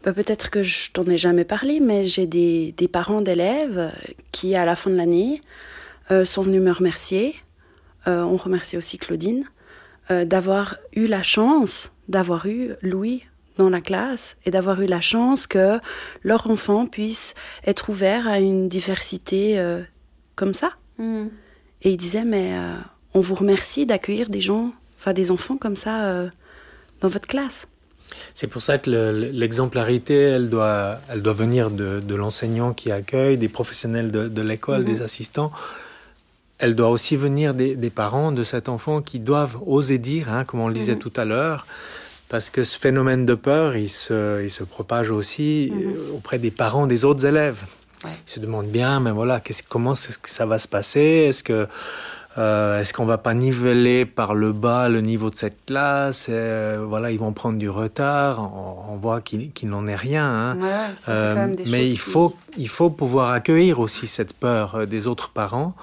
bah, peut-être que je t'en ai jamais parlé, mais j'ai des, des parents d'élèves qui, à la fin de l'année, euh, sont venus me remercier. Euh, on remercie aussi Claudine euh, d'avoir eu la chance d'avoir eu Louis dans la classe et d'avoir eu la chance que leur enfant puisse être ouvert à une diversité euh, comme ça. Et il disait, mais euh, on vous remercie d'accueillir des gens, enfin des enfants comme ça euh, dans votre classe. C'est pour ça que le- l'exemplarité, elle doit, elle doit venir de, de l'enseignant qui accueille, des professionnels de, de l'école, des assistants. Elle doit aussi venir des, des parents de cet enfant qui doivent oser dire, hein, comme on le disait Mhm. tout à l'heure, parce que ce phénomène de peur, il se, il se propage aussi Mhm. euh, auprès des parents des autres élèves. Ouais. Ils se demandent bien, mais voilà, qu'est-ce- comment est-ce que ça va se passer? Est-ce que euh, est-ce qu'on va pas niveler par le bas le niveau de cette classe? Euh, Voilà, ils vont prendre du retard. On, on voit qu'il qu'il n'en est rien. hein. Ouais, ça, Euh, quand même des mais il qui- faut, il faut pouvoir accueillir aussi cette peur euh, des autres parents.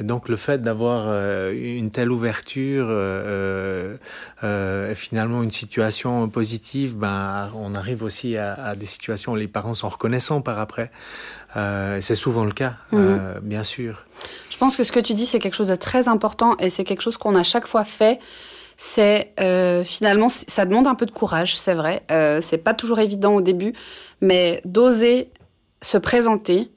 Et donc le fait d'avoir euh, une telle ouverture euh, euh, finalement une situation positive, ben, on arrive aussi à, à des situations où les parents sont reconnaissants par après. Euh, c'est souvent le cas, Mhm. euh, bien sûr. Je pense que ce que tu dis, c'est quelque chose de très important et c'est quelque chose qu'on a chaque fois fait. C'est euh, finalement, ça demande un peu de courage, c'est vrai. Euh, c'est pas toujours évident au début, mais d'oser se présenter,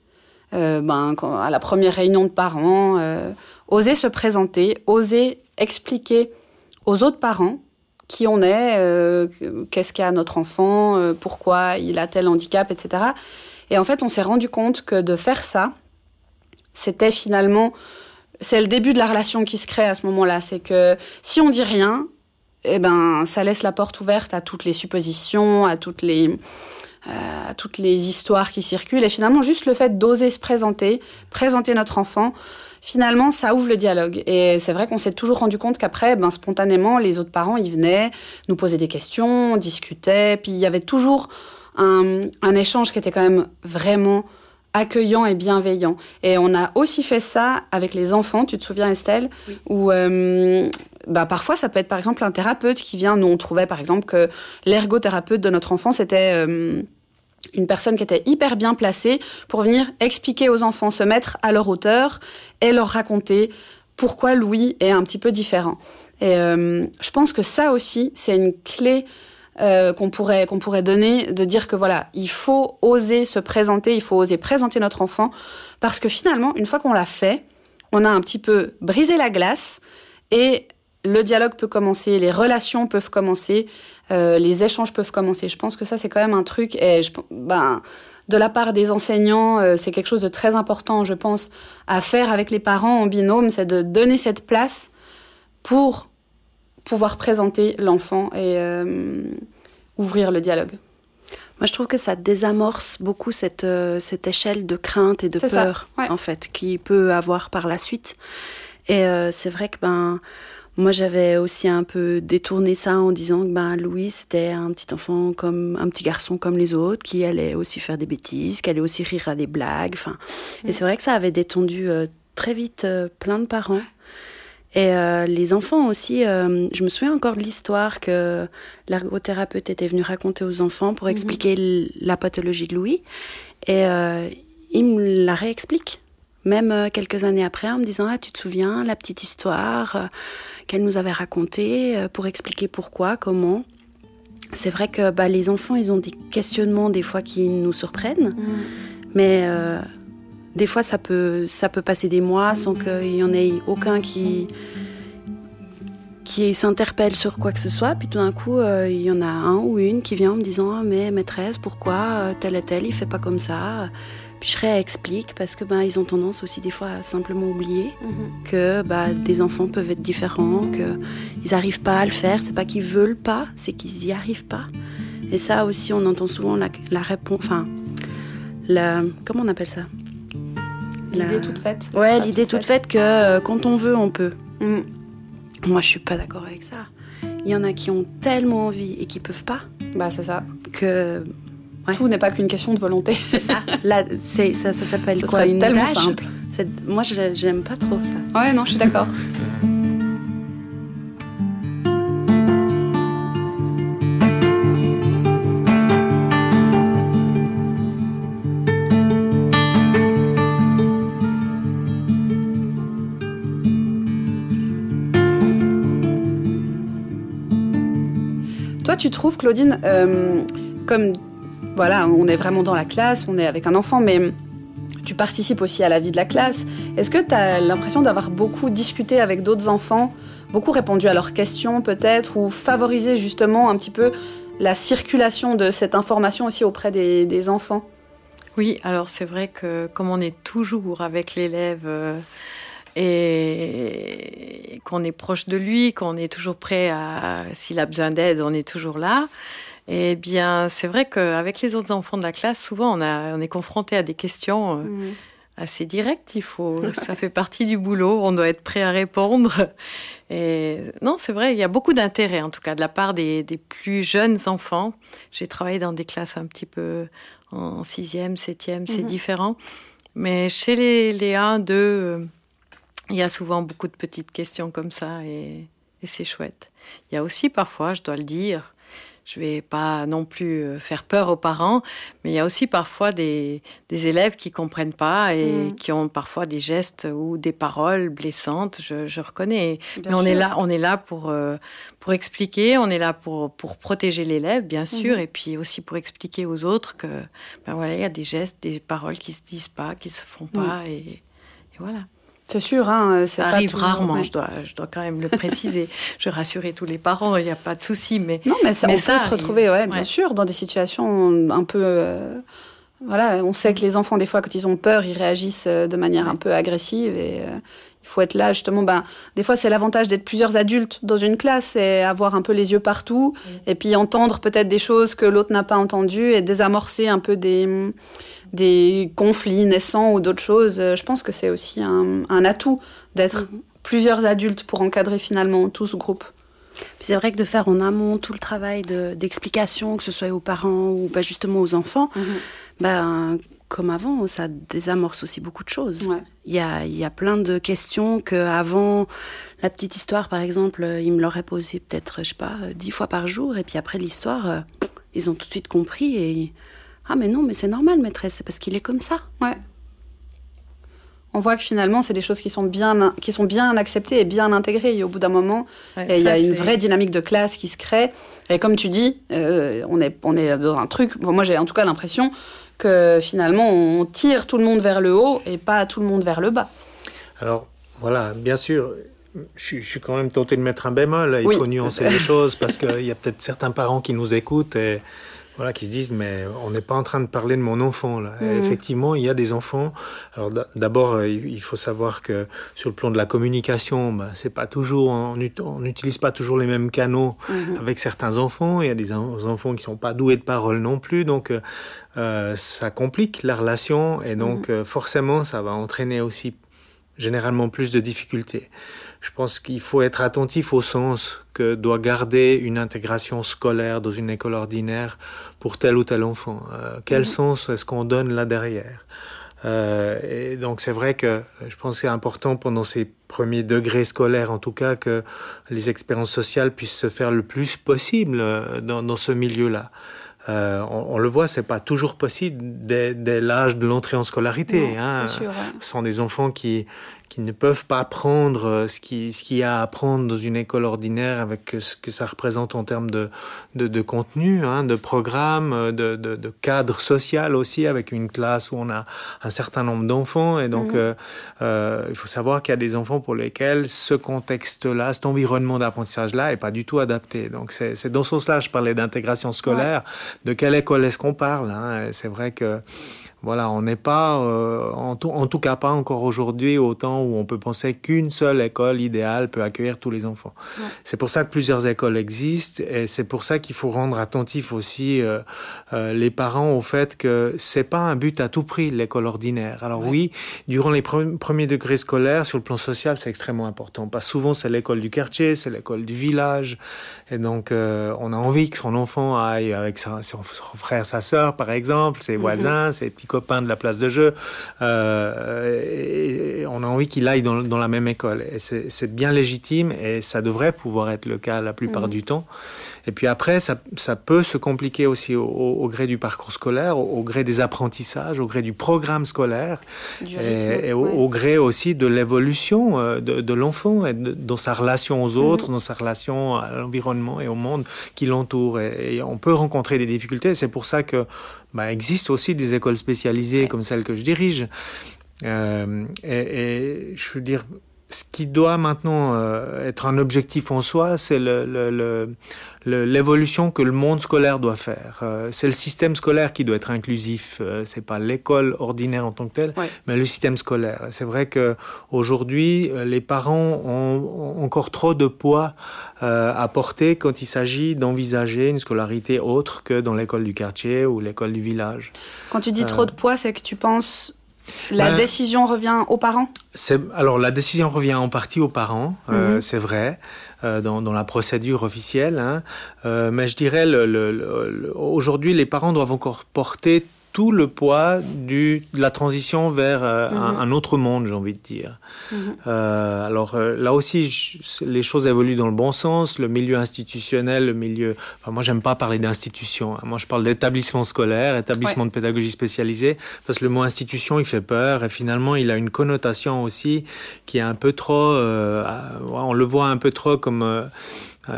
euh, ben, quand- à la première réunion de parents, euh, oser se présenter, oser expliquer aux autres parents qui on est, euh, qu'est-ce qu'a notre enfant, euh, pourquoi il a tel handicap, etc. Et en fait, on s'est rendu compte que de faire ça, c'était finalement, c'est le début de la relation qui se crée à ce moment-là. C'est que si on dit rien, eh ben, ça laisse la porte ouverte à toutes les suppositions, à toutes les, euh, toutes les histoires qui circulent. Et finalement, juste le fait d'oser se présenter, présenter notre enfant, finalement, ça ouvre le dialogue. Et c'est vrai qu'on s'est toujours rendu compte qu'après, ben, spontanément, les autres parents, ils venaient nous poser des questions, on discutait, puis il y avait toujours un, un échange qui était quand même vraiment accueillant et bienveillant. Et on a aussi fait ça avec les enfants, tu te souviens Estelle, Oui. où euh, bah, parfois ça peut être par exemple un thérapeute qui vient, nous on trouvait par exemple que l'ergothérapeute de notre enfant c'était... euh, une personne qui était hyper bien placée pour venir expliquer aux enfants, se mettre à leur hauteur et leur raconter pourquoi Louis est un petit peu différent. Et euh, je pense que ça aussi, c'est une clé euh, qu'on pourrait qu'on pourrait donner, de dire que voilà, il faut oser se présenter, il faut oser présenter notre enfant, parce que finalement, une fois qu'on l'a fait, on a un petit peu brisé la glace et le dialogue peut commencer, les relations peuvent commencer, euh, les échanges peuvent commencer. Je pense que ça, c'est quand même un truc. Et je, ben, de la part des enseignants, euh, c'est quelque chose de très important, je pense, à faire avec les parents en binôme, c'est de donner cette place pour pouvoir présenter l'enfant et euh, ouvrir le dialogue. Moi, je trouve que ça désamorce beaucoup cette, euh, cette échelle de crainte et de ça, peur, ouais. en fait, qu'il peut avoir par la suite. Et euh, c'est vrai que ben, moi, j'avais aussi un peu détourné ça en disant que ben, Louis, c'était un petit enfant comme un petit garçon comme les autres, qui allait aussi faire des bêtises, qui allait aussi rire à des blagues. Enfin, et c'est vrai que ça avait détendu euh, très vite plein de parents. Et euh, les enfants aussi, euh, je me souviens encore de l'histoire que l'ergothérapeute était venu raconter aux enfants pour expliquer l- la pathologie de Louis. Et euh, il me la réexplique, même quelques années après, en me disant Ah, tu te souviens, la petite histoire qu'elle nous avait racontée pour expliquer pourquoi, comment. C'est vrai que bah, les enfants, ils ont des questionnements des fois qui nous surprennent, mais euh, des fois, ça peut, ça peut passer des mois sans qu'il y en ait aucun qui, qui s'interpelle sur quoi que ce soit. Puis tout d'un coup, euh, il y en a un ou une qui vient en me disant ah, Mais maîtresse, pourquoi euh, tel et tel, il fait pas comme ça? Puis je réexplique parce que ben, ils ont tendance aussi des fois à simplement oublier que bah, des enfants peuvent être différents, qu'ils n'arrivent pas à le faire. C'est pas qu'ils veulent pas, c'est qu'ils y arrivent pas. Et ça aussi, on entend souvent la, la réponse. Enfin, la, comment on appelle ça? L'idée toute faite. Ouais, l'idée toute faite que euh, quand on veut, on peut. Mm. Moi, je suis pas d'accord avec ça. Il y en a qui ont tellement envie et qui peuvent pas Bah, c'est ça. que Ouais. Tout n'est pas qu'une question de volonté. [LAUGHS] c'est ça. Là, ça, ça s'appelle quoi? une tellement tâche? simple. Moi, j'aime pas trop ça. Ouais, non, je suis d'accord. [LAUGHS] Tu trouves, Claudine, euh, comme voilà, on est vraiment dans la classe, on est avec un enfant, mais tu participes aussi à la vie de la classe. Est-ce que tu as l'impression d'avoir beaucoup discuté avec d'autres enfants, beaucoup répondu à leurs questions peut-être, ou favorisé justement un petit peu la circulation de cette information aussi auprès des, des enfants? Oui, alors c'est vrai que comme on est toujours avec l'élève euh, et qu'on est proche de lui, qu'on est toujours prêt à, s'il a besoin d'aide, on est toujours là. Eh bien, c'est vrai qu'avec les autres enfants de la classe, souvent, on, a, on est confronté à des questions. Euh, mmh assez direct. Il faut, ça fait partie du boulot. On doit être prêt à répondre. Et non, c'est vrai. Il y a beaucoup d'intérêt, en tout cas, de la part des, des plus jeunes enfants. J'ai travaillé dans des classes un petit peu en sixième, septième, c'est mhm. différent. Mais chez les, les 1, 2, euh, il y a souvent beaucoup de petites questions comme ça et, et c'est chouette. Il y a aussi parfois, je dois le dire, je vais pas non plus euh, faire peur aux parents, mais il y a aussi parfois des, des élèves qui comprennent pas et mm. qui ont parfois des gestes ou des paroles blessantes. Je, je reconnais. mais on est là, on est là pour euh, pour expliquer, on est là pour pour protéger l'élève, bien sûr, mm-hmm. et puis aussi pour expliquer aux autres que ben voilà, il y a des gestes, des paroles qui se disent pas, qui se font pas, et, et voilà. C'est sûr, hein, ça arrive rarement. Je dois, je dois quand même le préciser. [LAUGHS] je rassurer tous les parents, il n'y a pas de souci, mais non, mais ça, on peut se retrouver, ouais, bien sûr, dans des situations un peu. Euh, voilà, on sait que les enfants, des fois, quand ils ont peur, ils réagissent euh, de manière un peu agressive et euh, il faut être là justement. Ben, des fois, c'est l'avantage d'être plusieurs adultes dans une classe et avoir un peu les yeux partout et puis entendre peut-être des choses que l'autre n'a pas entendues et désamorcer un peu des des conflits naissants ou d'autres choses. Je pense que c'est aussi un, atout d'être mhm. plusieurs adultes pour encadrer finalement tout ce groupe. C'est vrai que de faire en amont tout le travail d'explication, que ce soit aux parents ou justement aux enfants, mhm. ben, comme avant, ça désamorce aussi beaucoup de choses. Il, y a, il y a plein de questions que avant la petite histoire, par exemple, il me l'aurait posé peut-être, je sais pas, dix fois par jour, et puis après l'histoire, euh, ils ont tout de suite compris et ah mais non, mais c'est normal, maîtresse, c'est parce qu'il est comme ça. Ouais. On voit que finalement, c'est des choses qui sont bien, qui sont bien acceptées et bien intégrées. Et au bout d'un moment, il y a une vraie dynamique de classe qui se crée. Et comme tu dis, euh, on, est, on est dans un truc. moi, j'ai en tout cas l'impression que finalement, on tire tout le monde vers le haut et pas tout le monde vers le bas. Alors, voilà, bien sûr, je, suis quand même tenté de mettre un bémol. Il faut nuancer les [LAUGHS] choses parce qu'il y a peut-être certains parents qui nous écoutent et voilà, qui se disent mais on n'est pas en train de parler de mon enfant là. Mhm. Effectivement, il y a des enfants. Alors d'abord, euh, il faut savoir que sur le plan de la communication, bah, c'est pas toujours on n'utilise pas toujours les mêmes canaux mhm. avec certains enfants. Il y a des enfants qui sont pas doués de parole non plus, donc euh, euh ça complique la relation et donc mhm. forcément ça va entraîner aussi généralement plus de difficultés. Je pense qu'il faut être attentif au sens que doit garder une intégration scolaire dans une école ordinaire pour tel ou tel enfant. Euh, quel mhm. sens est-ce qu'on donne là derrière? Euh, et donc c'est vrai que je pense que c'est important pendant ces premiers degrés scolaires en tout cas que les expériences sociales puissent se faire le plus possible euh, dans, dans ce milieu-là. Euh, on, on, le voit, c'est pas toujours possible dès, dès l'âge de l'entrée en scolarité. Non, hein. sûr, ouais. Ce sont des enfants qui qui ne peuvent pas apprendre euh, ce qu'il ce qui y a à apprendre dans une école ordinaire avec ce que ça représente en termes de, de, de contenu, hein, de programme, de, de, de, cadre social aussi, avec une classe où on a un certain nombre d'enfants. Et donc, mmh. euh, euh, il faut savoir qu'il y a des enfants pour lesquels ce contexte-là, cet environnement d'apprentissage-là est pas du tout adapté. Donc, c'est dans ce sens-là, je parlais d'intégration scolaire. Ouais. De quelle école est-ce qu'on parle hein? C'est vrai que voilà, on n'est pas, euh, en, tout, en, tout, cas pas encore aujourd'hui, au temps où on peut penser qu'une seule école idéale peut accueillir tous les enfants. Ouais. C'est pour ça que plusieurs écoles existent et c'est pour ça qu'il faut rendre attentif aussi euh, euh, les parents au fait que c'est pas un but à tout prix l'école ordinaire. Alors ouais. oui, durant les pre premiers degrés scolaires, sur le plan social, c'est extrêmement important. Parce souvent c'est l'école du quartier, c'est l'école du village, et donc on a envie que son enfant aille avec sa, son, frère, sa sœur, par exemple, ses voisins, mm -hmm. ses petits de la place de jeu. Euh, et on a envie qu'il aille dans, dans, la même école. Et c'est bien légitime et ça devrait pouvoir être le cas la plupart mmh. du temps. Et puis après, ça, ça peut se compliquer aussi au, au, gré du parcours scolaire, au, au, gré des apprentissages, au gré du programme scolaire, du et, et au, ouais. au, gré aussi de l'évolution euh, de, de l'enfant et de, dans sa relation aux autres, mmh. dans sa relation à l'environnement et au monde qui l'entoure. Et, et, on peut rencontrer des difficultés. C'est pour ça que bah, existe aussi des écoles spécialisées ouais. comme celle que je dirige. Euh, et, et je veux dire, ce qui doit maintenant euh, être un objectif en soi, c'est l'évolution que le monde scolaire doit faire. Euh, c'est le système scolaire qui doit être inclusif. Euh, c'est pas l'école ordinaire en tant que telle, mais le système scolaire. C'est vrai que aujourd'hui, les parents ont, encore trop de poids à porter quand il s'agit d'envisager une scolarité autre que dans l'école du quartier ou l'école du village. Quand tu dis trop de poids, c'est que tu penses la ben, décision revient aux parents Alors la décision revient en partie aux parents, euh, mhm. c'est vrai, euh, dans, dans, la procédure officielle. Hein. Euh, mais je dirais, le, le, aujourd'hui, les parents doivent encore porter tout le poids du, de la transition vers euh, un, mhm. un, autre monde, j'ai envie de dire. Mhm. euh, alors euh, là aussi, les choses évoluent dans le bon sens. Le milieu institutionnel, le milieu... Enfin, moi, j'aime pas parler d'institution. Hein. Moi, je parle d'établissement scolaire, établissement ouais. de pédagogie spécialisée, parce que le mot institution, il fait peur, et finalement, il a une connotation aussi qui est un peu trop... On le voit un peu trop comme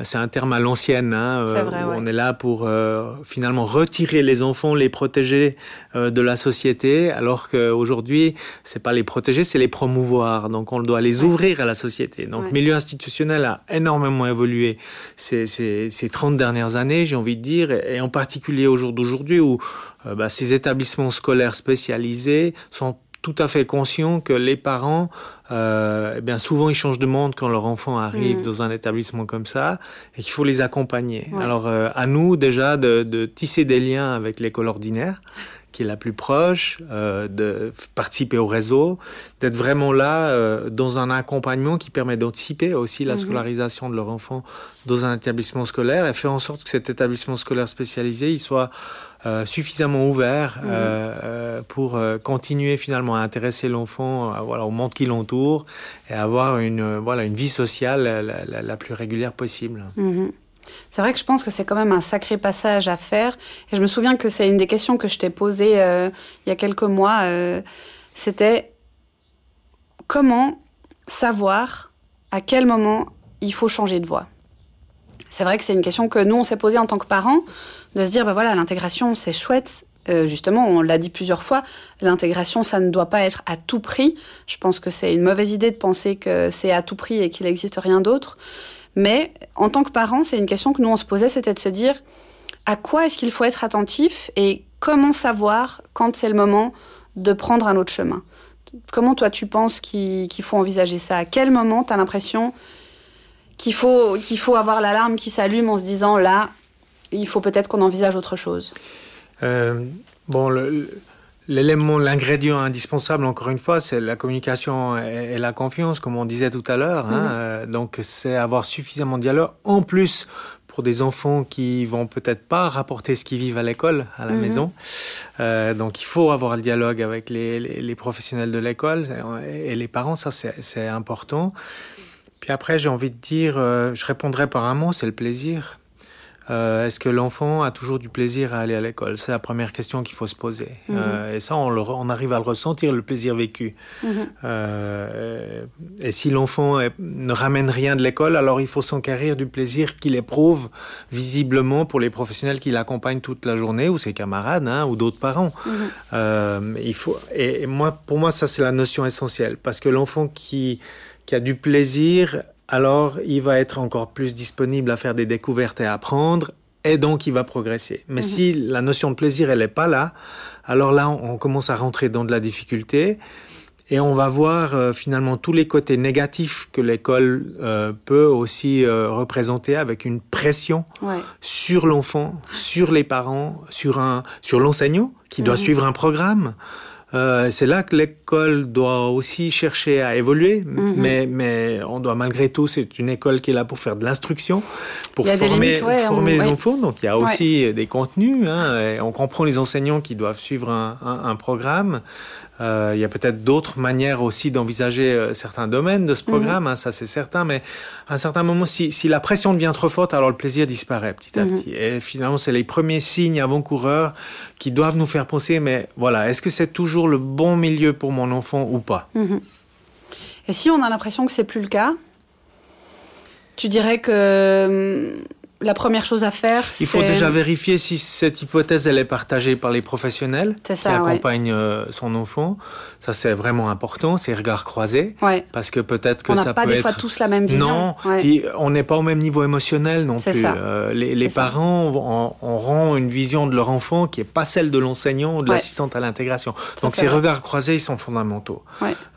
c'est un terme à l'ancienne. Hein, euh, ouais. On est là pour euh, finalement retirer les enfants, les protéger euh, de la société, alors qu'aujourd'hui, c'est pas les protéger, c'est les promouvoir. Donc, on doit les ouais. ouvrir à la société. Donc, le milieu institutionnel a énormément évolué ces, ces, ces 30 dernières années, j'ai envie de dire, et en particulier au jour d'aujourd'hui où bah, ces établissements scolaires spécialisés sont tout à fait conscients que les parents euh, eh bien souvent ils changent de monde quand leur enfant arrive mmh. dans un établissement comme ça et qu'il faut les accompagner. Ouais. Alors euh, à nous déjà de, de, tisser des liens avec l'école ordinaire qui est la plus proche, euh, de participer au réseau, d'être vraiment là euh, dans un accompagnement qui permet d'anticiper aussi la mmh. scolarisation de leur enfant dans un établissement scolaire et faire en sorte que cet établissement scolaire spécialisé il soit euh, suffisamment ouvert mmh. euh, pour euh, continuer finalement à intéresser l'enfant voilà, au monde qui l'entoure et avoir une, voilà, une vie sociale la, la, la plus régulière possible. Mmh. C'est vrai que je pense que c'est quand même un sacré passage à faire. Et je me souviens que c'est une des questions que je t'ai posées euh, il y a quelques mois. Euh, C'était comment savoir à quel moment il faut changer de voie. C'est vrai que c'est une question que nous, on s'est posée en tant que parents, de se dire, ben voilà, l'intégration, c'est chouette. Euh, justement, on l'a dit plusieurs fois, l'intégration, ça ne doit pas être à tout prix. Je pense que c'est une mauvaise idée de penser que c'est à tout prix et qu'il n'existe rien d'autre. Mais en tant que parent, c'est une question que nous, on se posait, c'était de se dire, à quoi est-ce qu'il faut être attentif et comment savoir quand c'est le moment de prendre un autre chemin? Comment toi, tu penses qu'il qu faut envisager ça? À quel moment tu as l'impression qu'il faut, qu'il faut avoir l'alarme qui s'allume en se disant là, il faut peut-être qu'on envisage autre chose euh, Bon, l'élément, l'ingrédient indispensable, encore une fois, c'est la communication et, et, la confiance, comme on disait tout à l'heure. Hein, mmh. euh, donc, c'est avoir suffisamment de dialogue. En plus, pour des enfants qui vont peut-être pas rapporter ce qu'ils vivent à l'école, à la mmh. maison. Euh, donc il faut avoir le dialogue avec les, les, les professionnels de l'école et, et les parents, ça c'est important. Puis après, j'ai envie de dire, euh, je répondrai par un mot, c'est le plaisir. Euh, Est-ce que l'enfant a toujours du plaisir à aller à l'école? C'est la première question qu'il faut se poser. Mmh. Euh, et ça, on, le, on, arrive à le ressentir, le plaisir vécu. Mmh. Euh, et si l'enfant ne ramène rien de l'école, alors il faut s'enquérir du plaisir qu'il éprouve visiblement pour les professionnels qui l'accompagnent toute la journée, ou ses camarades, hein, ou d'autres parents. Mmh. il faut, et, et moi, pour moi, ça, c'est la notion essentielle. Parce que l'enfant qui qui a du plaisir, alors il va être encore plus disponible à faire des découvertes et à apprendre, et donc il va progresser. Mais mmh. si la notion de plaisir, elle n'est pas là, alors là, on, on, commence à rentrer dans de la difficulté. Et on va voir euh, finalement tous les côtés négatifs que l'école euh, peut aussi euh, représenter avec une pression ouais. sur l'enfant, sur les parents, sur un sur l'enseignant qui doit mmh. suivre un programme. Euh, c'est là que l'école doit aussi chercher à évoluer, -hmm. mais, mais on doit malgré tout, c'est une école qui est là pour faire de l'instruction, pour former, limites, ouais, former on, les ouais. enfants. Donc il y a aussi des contenus. Hein, on comprend les enseignants qui doivent suivre un, un, un programme. Euh, il y a peut-être d'autres manières aussi d'envisager euh, certains domaines de ce mhm. programme, mmh. hein, ça c'est certain, mais à un certain moment, si, si, la pression devient trop forte, alors le plaisir disparaît petit à mmh. petit. Et finalement, c'est les premiers signes avant-coureurs qui doivent nous faire penser, mais voilà, est-ce que c'est toujours le bon milieu pour mon enfant ou pas? Mmh. Et si on a l'impression que c'est plus le cas, tu dirais que la première chose à faire, Il faut déjà vérifier si cette hypothèse elle est partagée par les professionnels qui accompagnent euh, son enfant. Ça c'est vraiment important, ces regards croisés, ouais. parce que peut-être que on ça peut pas des fois tous la même vision. Non, puis on n'est pas au même niveau émotionnel non plus. Euh, les, les parents auront une vision de leur enfant qui est pas celle de l'enseignant ou de l'assistante à l'intégration. Donc ces regards croisés ils sont fondamentaux.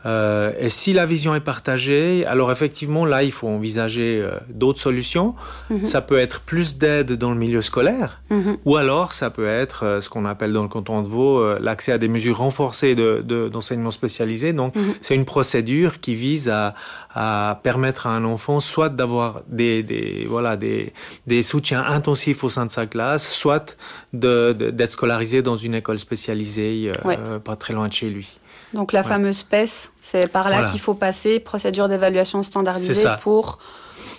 Euh, et si la vision est partagée, alors effectivement là il faut envisager d'autres solutions. Mhm. Ça peut être plus d'aide dans le milieu scolaire, mhm. ou alors ça peut être euh, ce qu'on appelle dans le canton de Vaud euh, l'accès à des mesures renforcées d'enseignement de, spécialisé. Donc mhm. c'est une procédure qui vise à, à, permettre à un enfant soit d'avoir des, des, voilà, des, des soutiens intensifs au sein de sa classe, soit d'être scolarisé dans une école spécialisée euh, pas très loin de chez lui. Donc la fameuse PES, c'est par là qu'il faut passer, procédure d'évaluation standardisée pour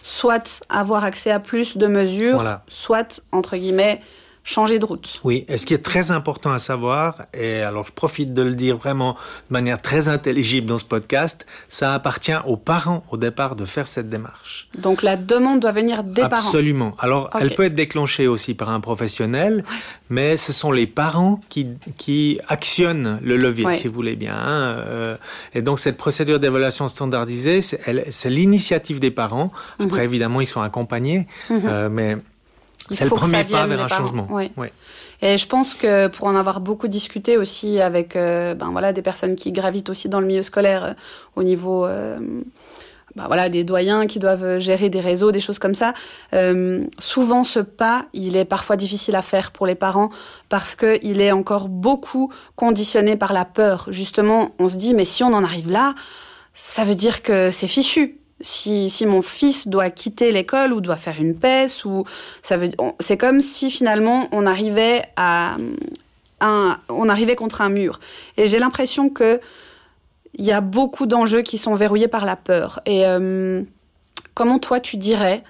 soit avoir accès à plus de mesures, soit, entre guillemets, changer de route. Oui, et ce qui est très important à savoir, et alors je profite de le dire vraiment de manière très intelligible dans ce podcast, ça appartient aux parents au départ de faire cette démarche. Donc la demande doit venir des parents. Absolument. Alors elle peut être déclenchée aussi par un professionnel, mais ce sont les parents qui, qui actionnent le levier, si vous voulez bien. Hein, euh, et donc cette procédure d'évaluation standardisée, c'est l'initiative des parents. Après, mhm. évidemment, ils sont accompagnés, mhm. euh, mais c'est le premier pas vers un changement. Et je pense que pour en avoir beaucoup discuté aussi avec euh, ben voilà des personnes qui gravitent aussi dans le milieu scolaire euh, au niveau euh, ben voilà des doyens qui doivent gérer des réseaux, des choses comme ça. souvent ce pas, il est parfois difficile à faire pour les parents parce que il est encore beaucoup conditionné par la peur. Justement, on se dit mais si on en arrive là, ça veut dire que c'est fichu si, mon fils doit quitter l'école ou doit faire une pèse ou ça veut c'est comme si finalement on arrivait à on arrivait contre un mur. Et j'ai l'impression que il y a beaucoup d'enjeux qui sont verrouillés par la peur. Et euh, comment toi tu dirais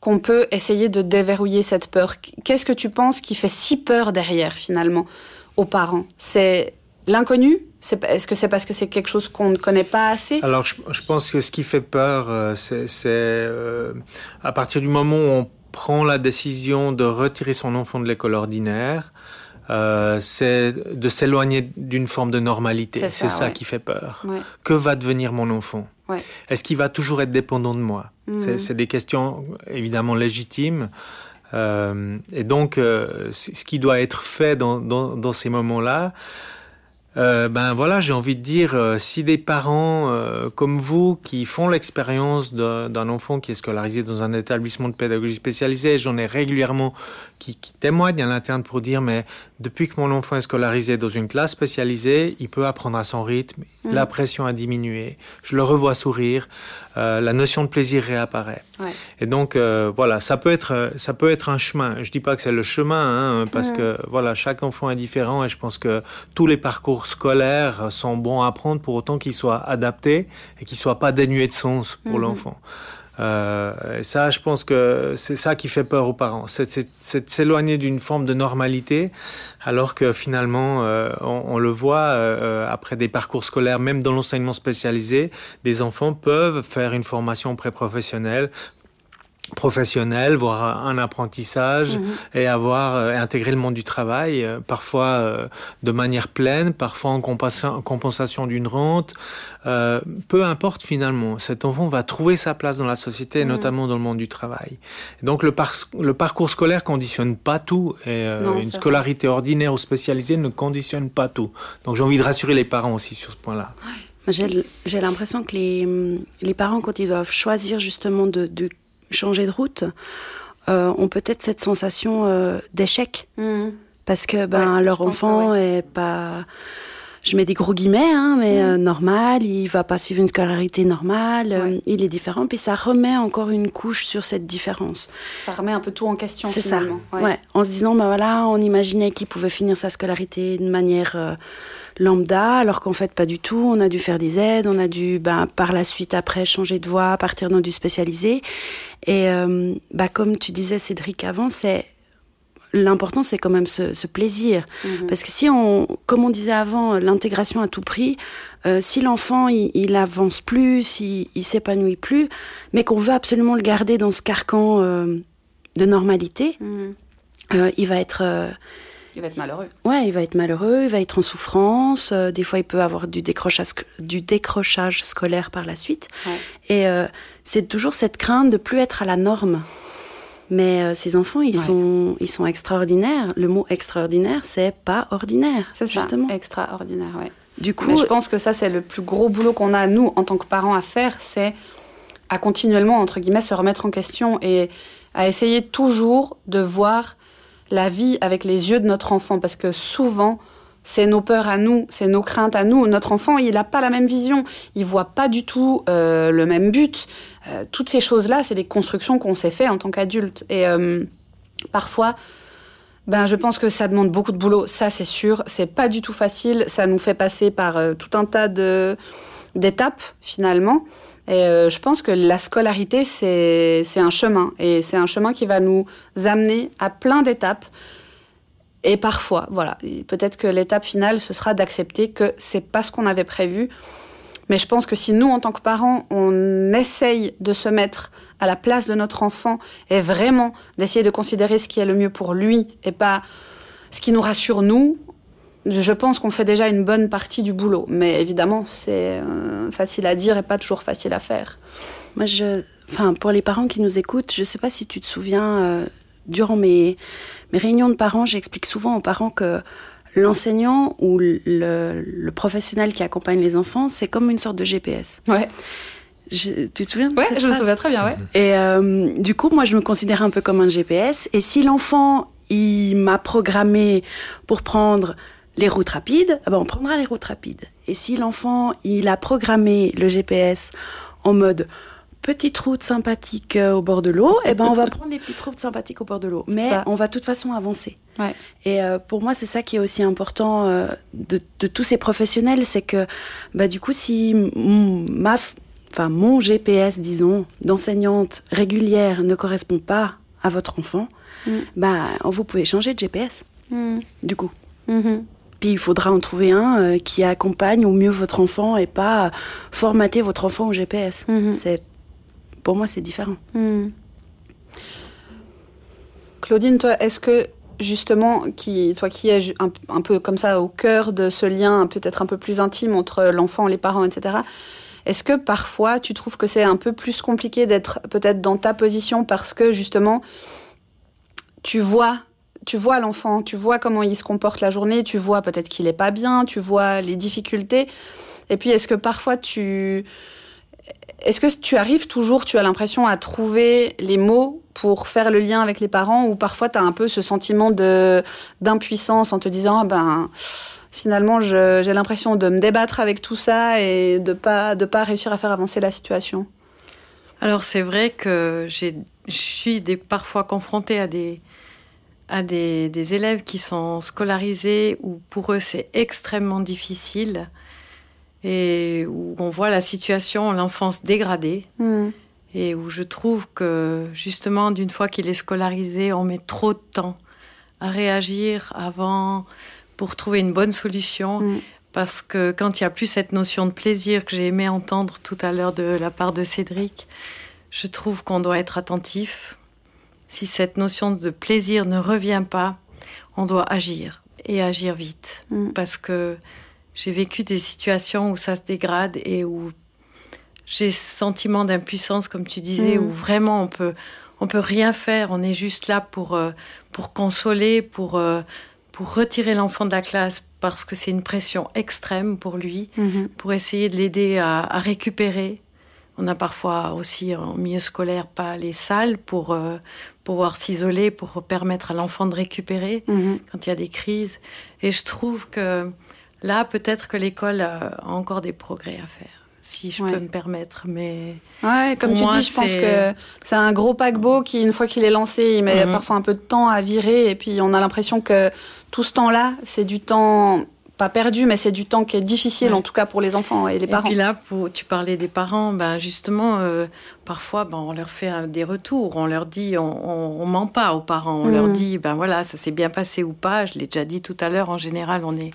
qu'on peut essayer de déverrouiller cette peur? Qu'est-ce que tu penses qui fait si peur derrière finalement aux parents? C'est l'inconnu est-ce que c'est parce que c'est quelque chose qu'on ne connaît pas assez? Alors, je, pense que ce qui fait peur, euh, c'est euh, à partir du moment où on prend la décision de retirer son enfant de l'école ordinaire, euh, c'est de s'éloigner d'une forme de normalité. C'est ça, qui fait peur. Que va devenir mon enfant? Est-ce qu'il va toujours être dépendant de moi? Mhm. C'est des questions évidemment légitimes. et donc, ce qui doit être fait dans, dans ces moments-là, euh, ben voilà, j'ai envie de dire, euh, si des parents euh, comme vous qui font l'expérience d'un enfant qui est scolarisé dans un établissement de pédagogie spécialisée, j'en ai régulièrement qui, qui témoignent à l'interne pour dire, mais depuis que mon enfant est scolarisé dans une classe spécialisée, il peut apprendre à son rythme, mmh. la pression a diminué, je le revois sourire, la notion de plaisir réapparaît. Ouais. Et donc voilà, ça peut être ça peut être un chemin. Je dis pas que c'est le chemin, hein, parce que voilà, chaque enfant est différent et je pense que tous les parcours scolaires sont bons à apprendre pour autant qu'ils soient adaptés et qu'ils soient pas dénués de sens pour mhm. l'enfant. Euh, et ça, je pense que c'est ça qui fait peur aux parents, c'est s'éloigner d'une forme de normalité, alors que finalement, euh, on, le voit euh, après des parcours scolaires, même dans l'enseignement spécialisé, des enfants peuvent faire une formation pré-professionnelle, professionnel, voire un apprentissage mhm. et avoir euh, intégré le monde du travail, euh, parfois euh, de manière pleine, parfois en compensation d'une rente. peu importe finalement, cet enfant va trouver sa place dans la société, mhm. notamment dans le monde du travail. Donc le, le parcours scolaire conditionne pas tout et une scolarité ordinaire ou spécialisée ne conditionne pas tout. Donc j'ai envie de rassurer les parents aussi sur ce point-là. J'ai l'impression que les, les parents, quand ils doivent choisir justement de, de changer de route, euh, ont peut-être cette sensation euh, d'échec. Mmh. Parce que ben, leur enfant est pas je mets des gros guillemets, hein, mais mmh. euh, normal, il va pas suivre une scolarité normale, il est différent, puis ça remet encore une couche sur cette différence. Ça remet un peu tout en question finalement. Ça. Ouais. En se disant, ben voilà, on imaginait qu'il pouvait finir sa scolarité de manière lambda, alors qu'en fait pas du tout. On a dû faire des aides, on a dû ben, par la suite après changer de voie, partir dans du spécialisé. Et euh, bah, comme tu disais Cédric avant, c'est l'important c'est quand même ce, plaisir. Mhm. Parce que si on, comme on disait avant, l'intégration à tout prix, euh, si l'enfant il, avance plus, il, il s'épanouit plus, mais qu'on veut absolument le garder dans ce carcan euh, de normalité, Mm. euh, il va être Il va être malheureux. Ouais, il va être malheureux, il va être en souffrance. euh, des fois, il peut avoir du décrochage, du décrochage scolaire par la suite. Ouais. Et euh, c'est toujours cette crainte de plus être à la norme. Mais euh, ces enfants, ils Ouais. sont, ils sont extraordinaires. Le mot extraordinaire, c'est pas ordinaire, C'est ça, justement. extraordinaire, ouais. Du coup, Mais je pense que ça, c'est le plus gros boulot qu'on a, nous, en tant que parents, à faire, c'est à continuellement, entre guillemets, se remettre en question et à essayer toujours de voir la vie avec les yeux de notre enfant. Parce que souvent, c'est nos peurs à nous, c'est nos craintes à nous. Notre enfant, il n'a pas la même vision, il voit pas du tout euh, le même but. Euh, toutes ces choses-là, c'est des constructions qu'on s'est fait en tant qu'adulte. Et euh, parfois, ben, je pense que ça demande beaucoup de boulot, ça c'est sûr. C'est pas du tout facile. Ça nous fait passer par tout un tas d'étapes finalement. Et euh, je pense que la scolarité c'est un chemin et c'est un chemin qui va nous amener à plein d'étapes. Et parfois, voilà, peut-être que l'étape finale ce sera d'accepter que c'est pas ce qu'on avait prévu. Mais je pense que si nous, en tant que parents, on essaye de se mettre à la place de notre enfant et vraiment d'essayer de considérer ce qui est le mieux pour lui et pas ce qui nous rassure nous, je pense qu'on fait déjà une bonne partie du boulot. Mais évidemment, c'est euh, facile à dire et pas toujours facile à faire. Moi, je, enfin, pour les parents qui nous écoutent, je sais pas si tu te souviens, euh, durant mes, mes réunions de parents, j'explique souvent aux parents que l'enseignant ou le, le professionnel qui accompagne les enfants, c'est comme une sorte de GPS. Ouais, Je- tu te souviens de ouais cette je me souviens très bien, ouais. Et euh, du coup, moi, je me considère un peu comme un GPS. Et si l'enfant, il m'a programmé pour prendre les routes rapides, eh ben, on prendra les routes rapides. Et si l'enfant, il a programmé le GPS en mode petite route sympathique euh, au bord de l'eau, eh ben, on va [LAUGHS] prendre les petites routes sympathiques au bord de l'eau. Mais Ça. on va de toute façon avancer. Ouais. Et euh, pour moi, c'est ça qui est aussi important euh, de, de tous ces professionnels, c'est que, bah, du coup, si ma, enfin, mon GPS, disons, d'enseignante régulière ne correspond pas à votre enfant, Mm. bah, vous pouvez changer de GPS, Mhm. du coup. Mhm. Puis il faudra en trouver un euh, qui accompagne au mieux votre enfant et pas formater votre enfant au GPS. Mhm. C'est, pour moi, c'est différent. Hmm. Claudine, toi, est-ce que justement, qui, toi qui es un, un peu comme ça au cœur de ce lien peut-être un peu plus intime entre l'enfant, les parents, etc., est-ce que parfois tu trouves que c'est un peu plus compliqué d'être peut-être dans ta position parce que justement tu vois tu vois l'enfant, tu vois comment il se comporte la journée, tu vois peut-être qu'il est pas bien, tu vois les difficultés. Et puis est-ce que parfois tu est-ce que tu arrives toujours, tu as l'impression à trouver les mots pour faire le lien avec les parents ou parfois tu as un peu ce sentiment de d'impuissance en te disant ah ben finalement j'ai l'impression de me débattre avec tout ça et de pas de pas réussir à faire avancer la situation? Alors c'est vrai que je suis des, parfois confrontée à des à des, des élèves qui sont scolarisés où pour eux c'est extrêmement difficile et où on voit la situation, l'enfance dégradée Hmm. et où je trouve que justement d'une fois qu'il est scolarisé, on met trop de temps à réagir avant pour trouver une bonne solution Mm. parce que quand il n'y a plus cette notion de plaisir que j'ai aimé entendre tout à l'heure de la part de Cédric, je trouve qu'on doit être attentif. Si cette notion de plaisir ne revient pas, on doit agir et agir vite Mm. parce que j'ai vécu des situations où ça se dégrade et où j'ai ce sentiment d'impuissance, comme tu disais, Mm. où vraiment on peut, on peut rien faire. On est juste là pour, euh, pour consoler, pour, euh, pour retirer l'enfant de la classe parce que c'est une pression extrême pour lui, Mhm. pour essayer de l'aider à, à récupérer. On a parfois aussi en milieu scolaire pas les salles pour euh, pouvoir s'isoler, pour permettre à l'enfant de récupérer Mhm. quand il y a des crises. Et je trouve que là, peut-être que l'école a encore des progrès à faire, si je Ouais. peux me permettre. Mais Ouais, comme tu moi, dis, je pense que c'est un gros paquebot qui, une fois qu'il est lancé, il met Mhm. parfois un peu de temps à virer. Et puis, on a l'impression que tout ce temps-là, c'est du temps, pas perdu, mais c'est du temps qui est difficile, Ouais. en tout cas pour les enfants et les Et parents. puis là, pour, tu parlais des parents, ben justement, euh, parfois, ben, on leur fait euh, des retours, on leur dit, on, on, on ment pas aux parents, on Mhm. leur dit, ben voilà, ça s'est bien passé ou pas. Je l'ai déjà dit tout à l'heure. En général, on est,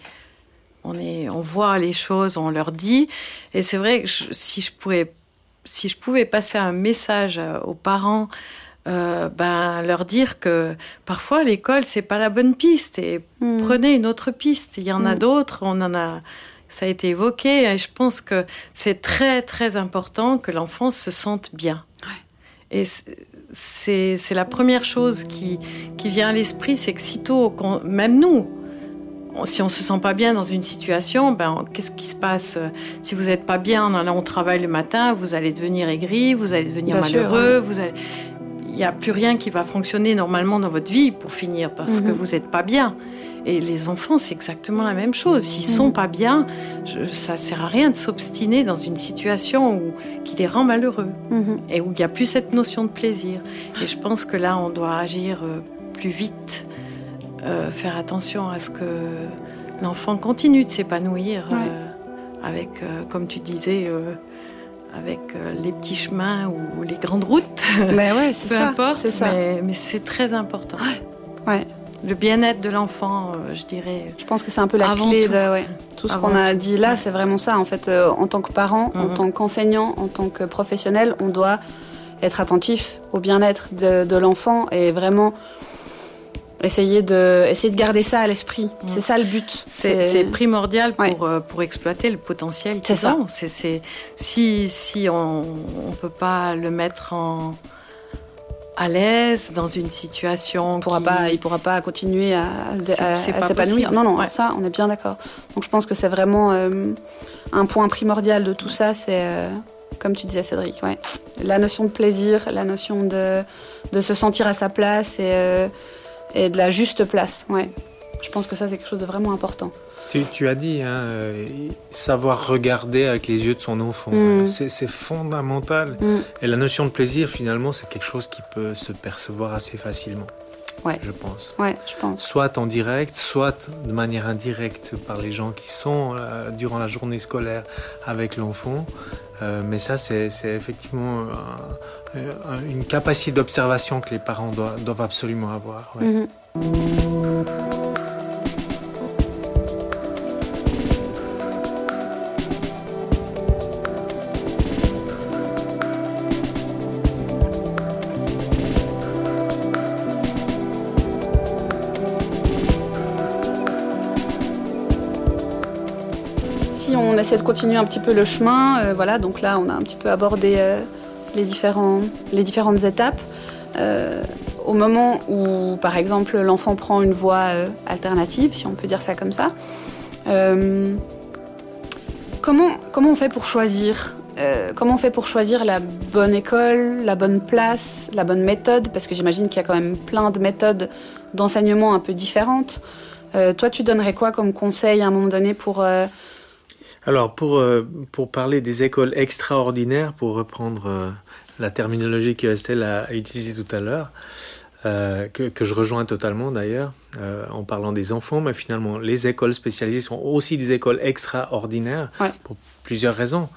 on est, on voit les choses, on leur dit. Et c'est vrai que je- si je pourrais, si je pouvais passer un message euh, aux parents, euh, ben leur dire que parfois l'école c'est pas la bonne piste et hmm. prenez une autre piste. Il y en a hmm. d'autres, on en a, ça a été évoqué et je pense que c'est très très important que l'enfant se sente bien. Et c'est la première chose qui, qui vient à l'esprit, c'est que sitôt, même nous, si on se sent pas bien dans une situation, ben, qu'est-ce qui se passe? Si vous n'êtes pas bien en allant au travail le matin, vous allez devenir aigri, vous allez devenir malheureux, vous allez il n'y a plus rien qui va fonctionner normalement dans votre vie pour finir parce que mhm. vous n'êtes pas bien. Et les enfants, c'est exactement la même chose. S'ils ne sont mhm. pas bien, ça ça sert à rien de s'obstiner dans une situation où, qui les rend malheureux mhm. et où il n'y a plus cette notion de plaisir. Et je pense que là, on doit agir euh, plus vite, euh, faire attention à ce que l'enfant continue de s'épanouir euh, avec, comme tu disais, avec euh, les petits chemins ou les grandes routes. [LAUGHS] Mais ouais, c'est [LAUGHS] Peu importe, mais, c'est très important. Ouais. Le bien-être de l'enfant, euh, je dirais. Je pense que c'est un peu la clé tout. de ouais. tout ce qu'on a dit là, c'est vraiment ça. En fait, euh, en tant que parent, en mhm. tant qu'enseignant, en tant que professionnel, on doit être attentif au bien-être de, de l'enfant et vraiment essayer de, essayer de garder ça à l'esprit. C'est ça le but. C'est primordial pour, euh, pour exploiter le potentiel C'est ça. C'est si, si on ne peut pas le mettre en, à l'aise dans une situation. Il pourra pas, il pourra pas continuer à, s'épanouir. Non, non, ça, on est bien d'accord. Donc je pense que c'est vraiment euh, un point primordial de tout ça, c'est euh, comme tu disais Cédric, ouais, la notion de plaisir, la notion de, de se sentir à sa place et et de la juste place. Ouais. Je pense que ça, c'est quelque chose de vraiment important. Tu, as dit, hein, euh, savoir regarder avec les yeux de son enfant, mm. c'est fondamental. Mm. Et la notion de plaisir, finalement, c'est quelque chose qui peut se percevoir assez facilement. Ouais. Je pense. Ouais, je pense. Soit en direct, soit de manière indirecte par les gens qui sont euh, durant la journée scolaire avec l'enfant. Euh, mais ça, c'est effectivement une capacité d'observation que les parents doivent, absolument avoir. Mm-hmm. Essaie de continuer un petit peu le chemin. Euh, voilà, donc là, on a un petit peu abordé euh, les, les différentes étapes. Euh, au moment où, par exemple, l'enfant prend une voie alternative, si on peut dire ça comme ça, comment, comment on fait pour choisir comment on fait pour choisir la bonne école, la bonne place, la bonne méthode? Parce que j'imagine qu'il y a quand même plein de méthodes d'enseignement un peu différentes. toi, tu donnerais quoi comme conseil à un moment donné pour, alors, pour, euh, pour parler des écoles extraordinaires, pour reprendre euh, la terminologie que Estelle a utilisée tout à l'heure, euh, que, que, je rejoins totalement d'ailleurs, en parlant des enfants, mais finalement, les écoles spécialisées sont aussi des écoles extraordinaires pour plusieurs raisons.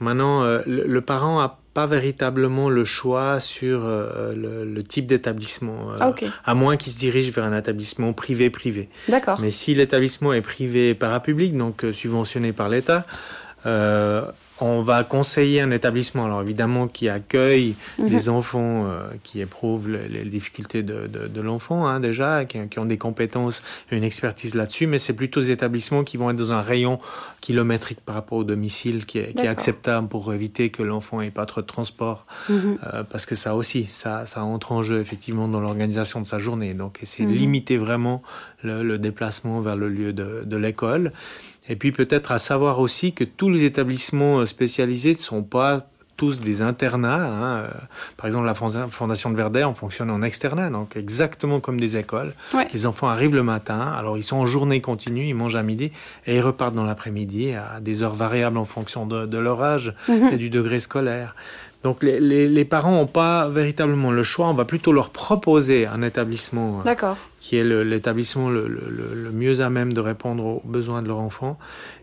Maintenant, le, le, parent a pas véritablement le choix sur euh, le, type d'établissement, euh, ah, à moins qu'il se dirige vers un établissement privé-privé. D'accord. Mais si l'établissement est privé parapublic, donc euh, subventionné par l'État, on va conseiller un établissement, alors évidemment, qui accueille mhm. des enfants euh, qui éprouvent les, difficultés de, de, l'enfant, hein, déjà, qui, qui, ont des compétences et une expertise là-dessus, mais c'est plutôt des établissements qui vont être dans un rayon kilométrique par rapport au domicile qui est, qui est acceptable pour éviter que l'enfant ait pas trop de transport, mhm. euh, parce que ça aussi, ça, ça entre en jeu effectivement dans l'organisation de sa journée. Donc, c'est mhm. limiter vraiment le, le, déplacement vers le lieu de, de l'école. Et puis peut-être à savoir aussi que tous les établissements euh, spécialisés ne sont pas tous des internats. Hein. Euh, par exemple, la Fondation de Verdet, on fonctionne en externat, donc exactement comme des écoles. Les enfants arrivent le matin, alors ils sont en journée continue, ils mangent à midi et ils repartent dans l'après-midi à des heures variables en fonction de, leur âge mhm. et du degré scolaire. Donc les, les, parents n'ont pas véritablement le choix, on va plutôt leur proposer un établissement euh, qui est l'établissement le, le, mieux à même de répondre aux besoins de leur enfant.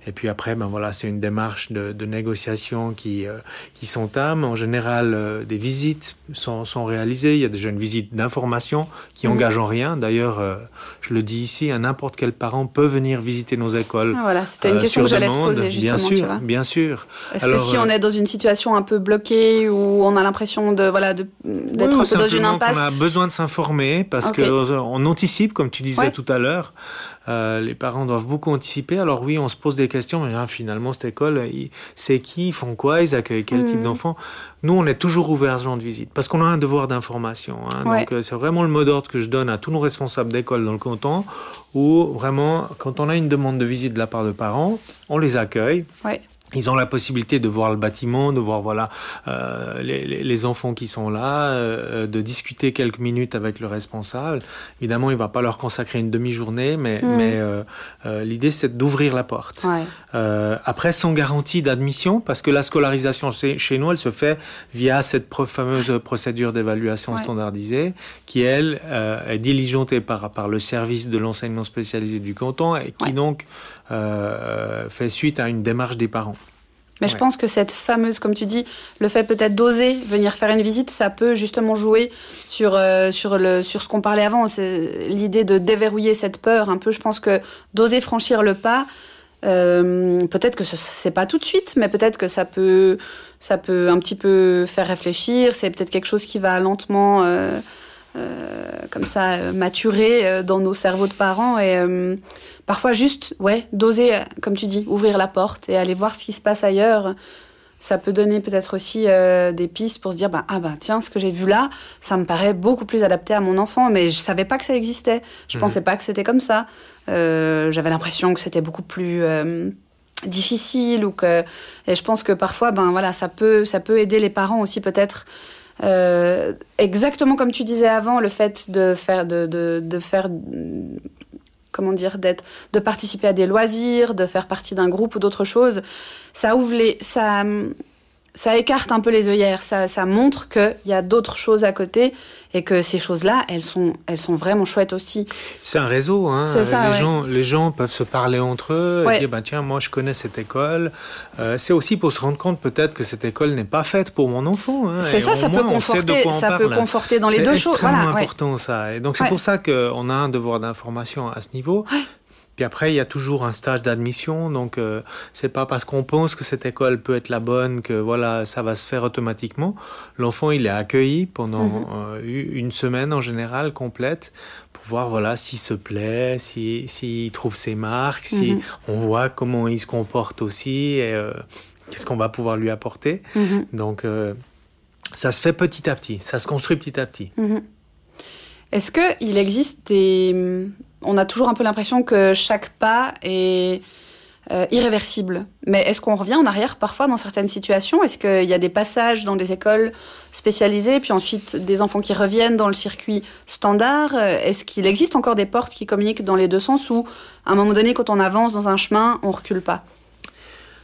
Et puis après, ben voilà, c'est une démarche de, de négociation qui, euh, qui s'entame. En général, euh, des visites sont, sont, réalisées. Il y a déjà une visite d'information qui mmh. engage en rien. D'ailleurs, euh, je le dis ici, n'importe quel parent peut venir visiter nos écoles. Ah, voilà, c'était une question que j'allais te poser justement. Bien sûr, bien sûr. Est-ce que si on est dans une situation un peu bloquée ou on a l'impression de voilà d'être un peu dans une impasse, on a besoin de s'informer parce que on anticipe, comme tu disais tout à l'heure. Euh, les parents doivent beaucoup anticiper. Alors oui, on se pose des questions, mais finalement, cette école, c'est qui, ils font quoi, ils accueillent quel type mhm. d'enfants Nous, on est toujours ouvert à ce genre de visite, parce qu'on a un devoir d'information. Hein. Donc euh, c'est vraiment le mot d'ordre que je donne à tous nos responsables d'école dans le canton, où vraiment, quand on a une demande de visite de la part de parents, on les accueille. Ouais. Ils ont la possibilité de voir le bâtiment, de voir voilà euh, les, les, enfants qui sont là, euh, de discuter quelques minutes avec le responsable. Évidemment, il va pas leur consacrer une demi-journée, mais, mm. mais euh, euh, l'idée c'est d'ouvrir la porte. Ouais. Euh, après, sans garantie d'admission, parce que la scolarisation chez, nous, elle se fait via cette fameuse procédure d'évaluation standardisée, qui elle est diligentée par par le service de l'enseignement spécialisé du canton et qui donc euh, fait suite à une démarche des parents. Mais je pense que cette fameuse, comme tu dis, le fait peut-être d'oser venir faire une visite, ça peut justement jouer sur euh, sur le sur ce qu'on parlait avant. C'est l'idée de déverrouiller cette peur. Un peu, je pense que d'oser franchir le pas. Euh, peut-être que ce c'est pas tout de suite, mais peut-être que ça peut ça peut un petit peu faire réfléchir. C'est peut-être quelque chose qui va lentement euh comme ça maturer dans nos cerveaux de parents et parfois juste, ouais, d'oser, comme tu dis, ouvrir la porte et aller voir ce qui se passe ailleurs. Ça peut donner peut-être aussi euh, des pistes pour se dire, bah, ah bah tiens, ce que j'ai vu là, ça me paraît beaucoup plus adapté à mon enfant, mais je savais pas que ça existait. Je mhm. pensais pas que c'était comme ça. Euh, J'avais l'impression que c'était beaucoup plus euh, difficile ou que. Et je pense que parfois, ben voilà, ça peut, ça peut aider les parents aussi peut-être. Euh, exactement comme tu disais avant, le fait de faire, de, de, de faire comment dire, d'être, de participer à des loisirs, de faire partie d'un groupe ou d'autres choses, ça ouvre les, ça, ça écarte un peu les œillères, ça, ça montre qu'il y a d'autres choses à côté et que ces choses-là, elles sont, elles sont vraiment chouettes aussi. C'est un réseau, hein. les, gens, les gens peuvent se parler entre eux et dire bah, tiens, moi je connais cette école. Euh, c'est aussi pour se rendre compte peut-être que cette école n'est pas faite pour mon enfant. Hein, c'est ça, ça peut conforter, ça peut conforter dans les deux choses. C'est extrêmement important ça. Et donc c'est pour ça qu'on a un devoir d'information à ce niveau. Puis après, il y a toujours un stage d'admission, donc euh, c'est pas parce qu'on pense que cette école peut être la bonne que voilà, ça va se faire automatiquement. L'enfant, il est accueilli pendant mhm. euh, une semaine en général complète pour voir voilà s'il se plaît, s'il si, trouve ses marques, si mhm. on voit comment il se comporte aussi et euh, qu'est-ce qu'on va pouvoir lui apporter. Mhm. Donc ça se fait petit à petit, ça se construit petit à petit. Est-ce qu'il existe des, on a toujours un peu l'impression que chaque pas est euh, irréversible. Mais est-ce qu'on revient en arrière parfois dans certaines situations? Est-ce qu'il y a des passages dans des écoles spécialisées, puis ensuite des enfants qui reviennent dans le circuit standard? Est-ce qu'il existe encore des portes qui communiquent dans les deux sens ou à un moment donné, quand on avance dans un chemin, on recule pas?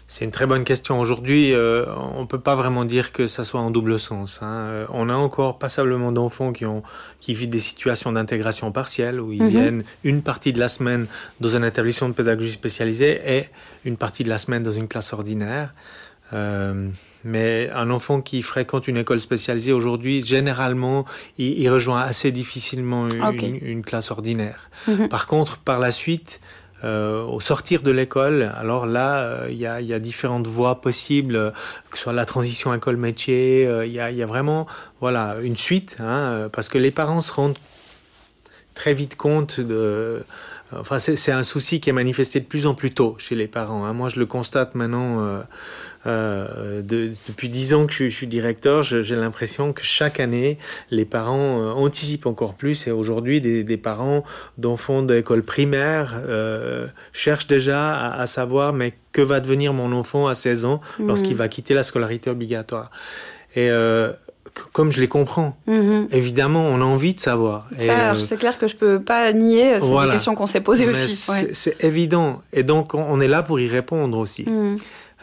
C'est une très bonne question. Aujourd'hui, euh, on peut pas vraiment dire que ça soit en double sens. Hein. Euh, on a encore passablement d'enfants qui ont qui vivent des situations d'intégration partielle où ils mhm. viennent une partie de la semaine dans un établissement de pédagogie spécialisée et une partie de la semaine dans une classe ordinaire. Euh, mais un enfant qui fréquente une école spécialisée aujourd'hui, généralement, il, il, rejoint assez difficilement une, une, classe ordinaire. Mhm. Par contre, par la suite, euh, au sortir de l'école, alors là, euh, il y, a, différentes voies possibles, euh, que ce soit la transition école-métier, il y, a, y, a, vraiment voilà, une suite, hein, parce que les parents se rendent très vite compte de... Enfin, c'est un souci qui est manifesté de plus en plus tôt chez les parents. Hein. Moi, je le constate maintenant euh, de, depuis dix ans que je, suis directeur, j'ai l'impression que chaque année, les parents euh, anticipent encore plus. Et aujourd'hui, des, des, parents d'enfants d'école primaire euh, cherchent déjà à, à, savoir, mais que va devenir mon enfant à 16 ans lorsqu'il mmh. va quitter la scolarité obligatoire Et comme je les comprends. Mmh. Évidemment, on a envie de savoir. Euh, c'est clair que je peux pas nier. C'est voilà. des questions qu'on s'est posées aussi. C'est ouais. évident. Et donc, on est là pour y répondre aussi. Mmh.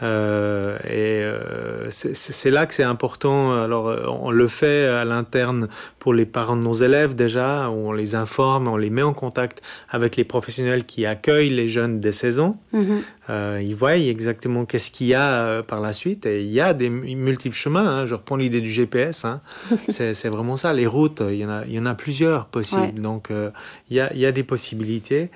Euh, et euh, c'est là que c'est important. Alors, on le fait à l'interne pour les parents de nos élèves déjà, où on les informe, on les met en contact avec les professionnels qui accueillent les jeunes des saisons. Euh, ils voient exactement qu'est-ce qu'il y a euh, par la suite. Et il y a des multiples chemins. Hein. Je reprends l'idée du GPS. Hein. [LAUGHS] c'est vraiment ça. Les routes, il y en a, il y en a plusieurs possibles. Donc, euh, il, y a, il y a des possibilités.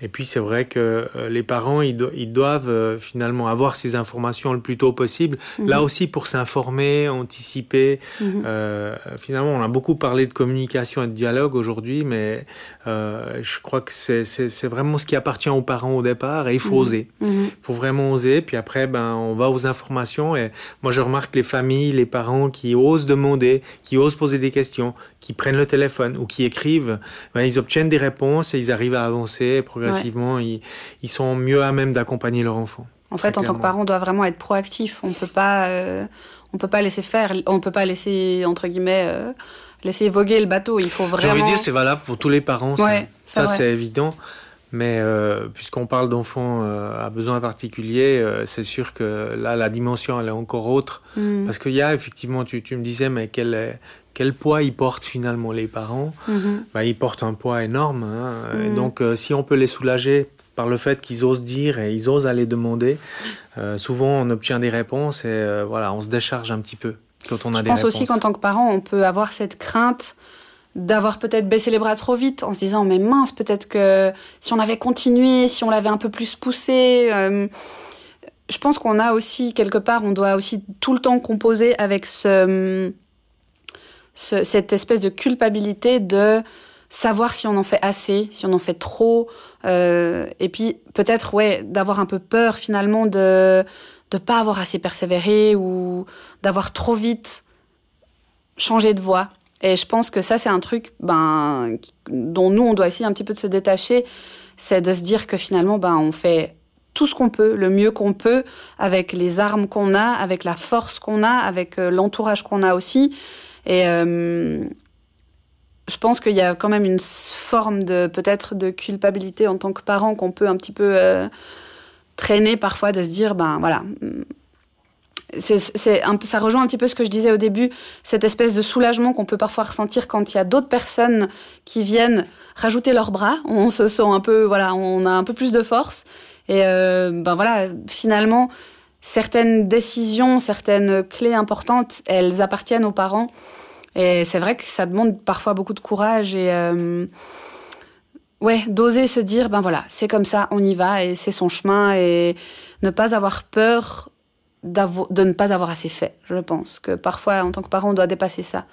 Et puis c'est vrai que euh, les parents, ils, doivent euh, finalement avoir ces informations le plus tôt possible. Mhm. Là aussi pour s'informer, anticiper. Mhm. Euh, finalement, on a beaucoup parlé de communication et de dialogue aujourd'hui, mais euh, je crois que c'est vraiment ce qui appartient aux parents au départ et il faut mhm. oser. Il faut vraiment oser. Puis après, ben, on va aux informations et moi je remarque les familles, les parents qui osent demander, qui osent poser des questions, qui prennent le téléphone ou qui écrivent, ben, ils obtiennent des réponses et ils arrivent à avancer progressivement. Ils, ils, sont mieux à même d'accompagner leur enfant. En fait, en tant que parent, on doit vraiment être proactif. On peut pas, euh, on peut pas laisser faire. On peut pas laisser entre guillemets euh, laisser voguer le bateau. Il faut vraiment. J'ai envie de dire, c'est valable pour tous les parents. ça, c'est évident. Mais euh, puisqu'on parle d'enfants euh, à besoins particuliers, euh, c'est sûr que là, la dimension, elle est encore autre. Mm. Parce qu'il y a effectivement, tu, tu, me disais, mais quel, quel poids ils portent finalement les parents mm-hmm. bah, Ils portent un poids énorme. Hein. Et mm. donc, si on peut les soulager par le fait qu'ils osent dire et ils osent aller demander, souvent on obtient des réponses et voilà, on se décharge un petit peu quand on a Je des pense aussi qu'en tant que parent, on peut avoir cette crainte d'avoir peut-être baissé les bras trop vite en se disant mais mince peut-être que si on avait continué si on l'avait un peu plus poussé euh, je pense qu'on a aussi quelque part on doit aussi tout le temps composer avec ce, cette espèce de culpabilité de savoir si on en fait assez si on en fait trop euh, et puis peut-être ouais d'avoir un peu peur finalement de de pas avoir assez persévéré ou d'avoir trop vite changé de voie et je pense que ça, c'est un truc ben, dont nous, on doit essayer un petit peu de se détacher. C'est de se dire que finalement, ben, on fait tout ce qu'on peut, le mieux qu'on peut, avec les armes qu'on a, avec la force qu'on a, avec euh, l'entourage qu'on a aussi. Et euh, je pense qu'il y a quand même une forme de peut-être de culpabilité en tant que parent qu'on peut un petit peu euh, traîner parfois de se dire ben voilà c'est un ça rejoint un petit peu ce que je disais au début, cette espèce de soulagement qu'on peut parfois ressentir quand il y a d'autres personnes qui viennent rajouter leurs bras. On se sent un peu, voilà, on a un peu plus de force. Et euh, ben voilà, finalement, certaines décisions, certaines clés importantes, elles appartiennent aux parents. Et c'est vrai que ça demande parfois beaucoup de courage et euh, ouais, d'oser se dire, ben voilà, c'est comme ça, on y va et c'est son chemin et ne pas avoir peur de ne pas avoir assez fait. Je pense que parfois, en tant que parent, on doit dépasser ça.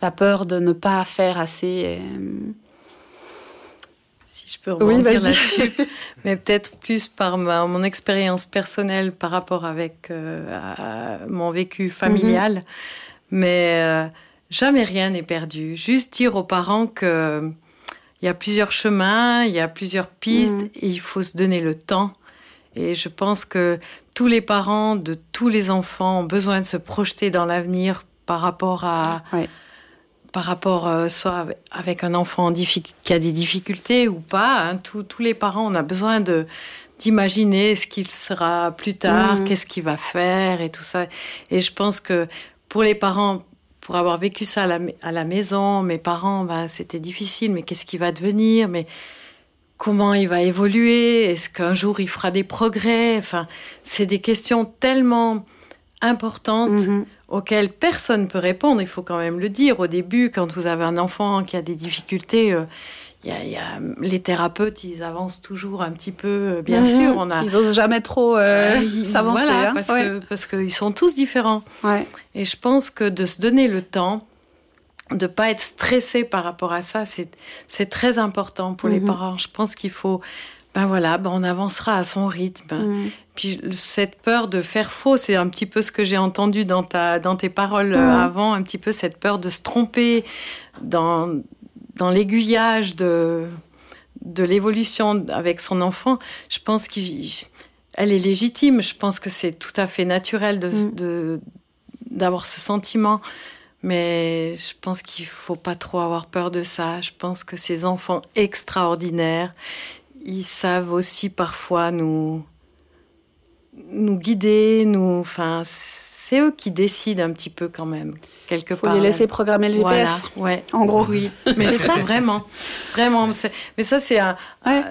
La peur de ne pas faire assez. Euh, si je peux rebondir là-dessus, [LAUGHS] mais peut-être plus par ma, mon expérience personnelle par rapport avec euh, mon vécu familial. Mhm. Mais euh, jamais rien n'est perdu. Juste dire aux parents que il y a plusieurs chemins, il y a plusieurs pistes, et il faut se donner le temps et je pense que tous les parents de tous les enfants ont besoin de se projeter dans l'avenir par rapport à, par rapport euh, soit avec un enfant qui a des difficultés ou pas. Hein. tous les parents, on a besoin de d'imaginer ce qu'il sera plus tard, mmh. qu'est-ce qu'il va faire et tout ça. Et je pense que pour les parents, pour avoir vécu ça à la, à la maison, mes parents, ben, c'était difficile, mais qu'est-ce qui va devenir mais comment il va évoluer, est-ce qu'un jour il fera des progrès, enfin, c'est des questions tellement importantes mhm. auxquelles personne ne peut répondre, il faut quand même le dire. Au début, quand vous avez un enfant qui a des difficultés, euh, y a, les thérapeutes, ils avancent toujours un petit peu, euh, bien mhm. sûr. On a, ils osent jamais trop euh, [LAUGHS] s'avancer. Hein. parce qu'ils sont tous différents. Et je pense que de se donner le temps, de pas être stressé par rapport à ça, c'est très important pour les mhm. parents. Je pense qu'il faut, ben voilà, ben on avancera à son rythme. Mhm. Puis cette peur de faire faux, c'est un petit peu ce que j'ai entendu dans ta dans tes paroles euh, avant, un petit peu cette peur de se tromper dans dans l'aiguillage de de l'évolution avec son enfant. Je pense qu'elle est légitime. Je pense que c'est tout à fait naturel mhm. de d'avoir ce sentiment. Mais je pense qu'il faut pas trop avoir peur de ça. Je pense que ces enfants extraordinaires, ils savent aussi parfois nous nous guider, nous, enfin, c'est eux qui décident un petit peu quand même quelque Faut les laisser programmer le GPS. Voilà, ouais. En gros, oui. [LAUGHS] Mais c'est ça, vraiment, vraiment. Mais ça, c'est un,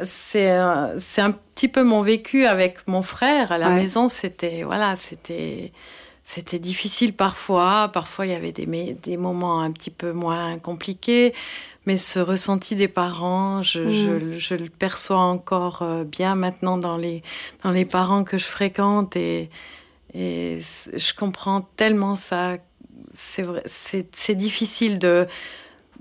c'est, c'est un petit peu mon vécu avec mon frère à la maison. C'était, voilà, c'était. C'était difficile parfois, parfois il y avait des, des moments un petit peu moins compliqués, mais ce ressenti des parents, je, mm. je, le perçois encore euh, bien maintenant dans les, dans les parents que je fréquente et, et je comprends tellement ça. C'est vrai, c'est difficile de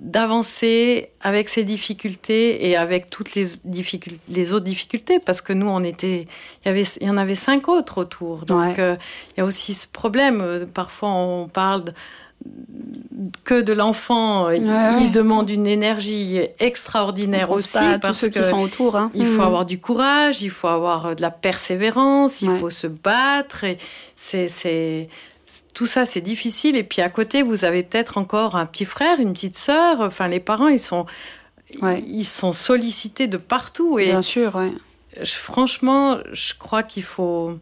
d'avancer avec ces difficultés et avec toutes les, difficultés, les autres difficultés, parce que nous, on était, il y, avait, il y en avait cinq autres autour. Donc, euh, il y a aussi ce problème. Parfois, on parle que de l'enfant, il demande une énergie extraordinaire aussi parce ceux qui sont autour. Hein. Il faut mmh. avoir du courage, il faut avoir de la persévérance, il faut se battre. Et c'est, tout ça, c'est difficile. Et puis à côté, vous avez peut-être encore un petit frère, une petite sœur. Enfin, les parents, ils sont, ils sont sollicités de partout. Et Bien sûr, franchement, je crois qu'il faut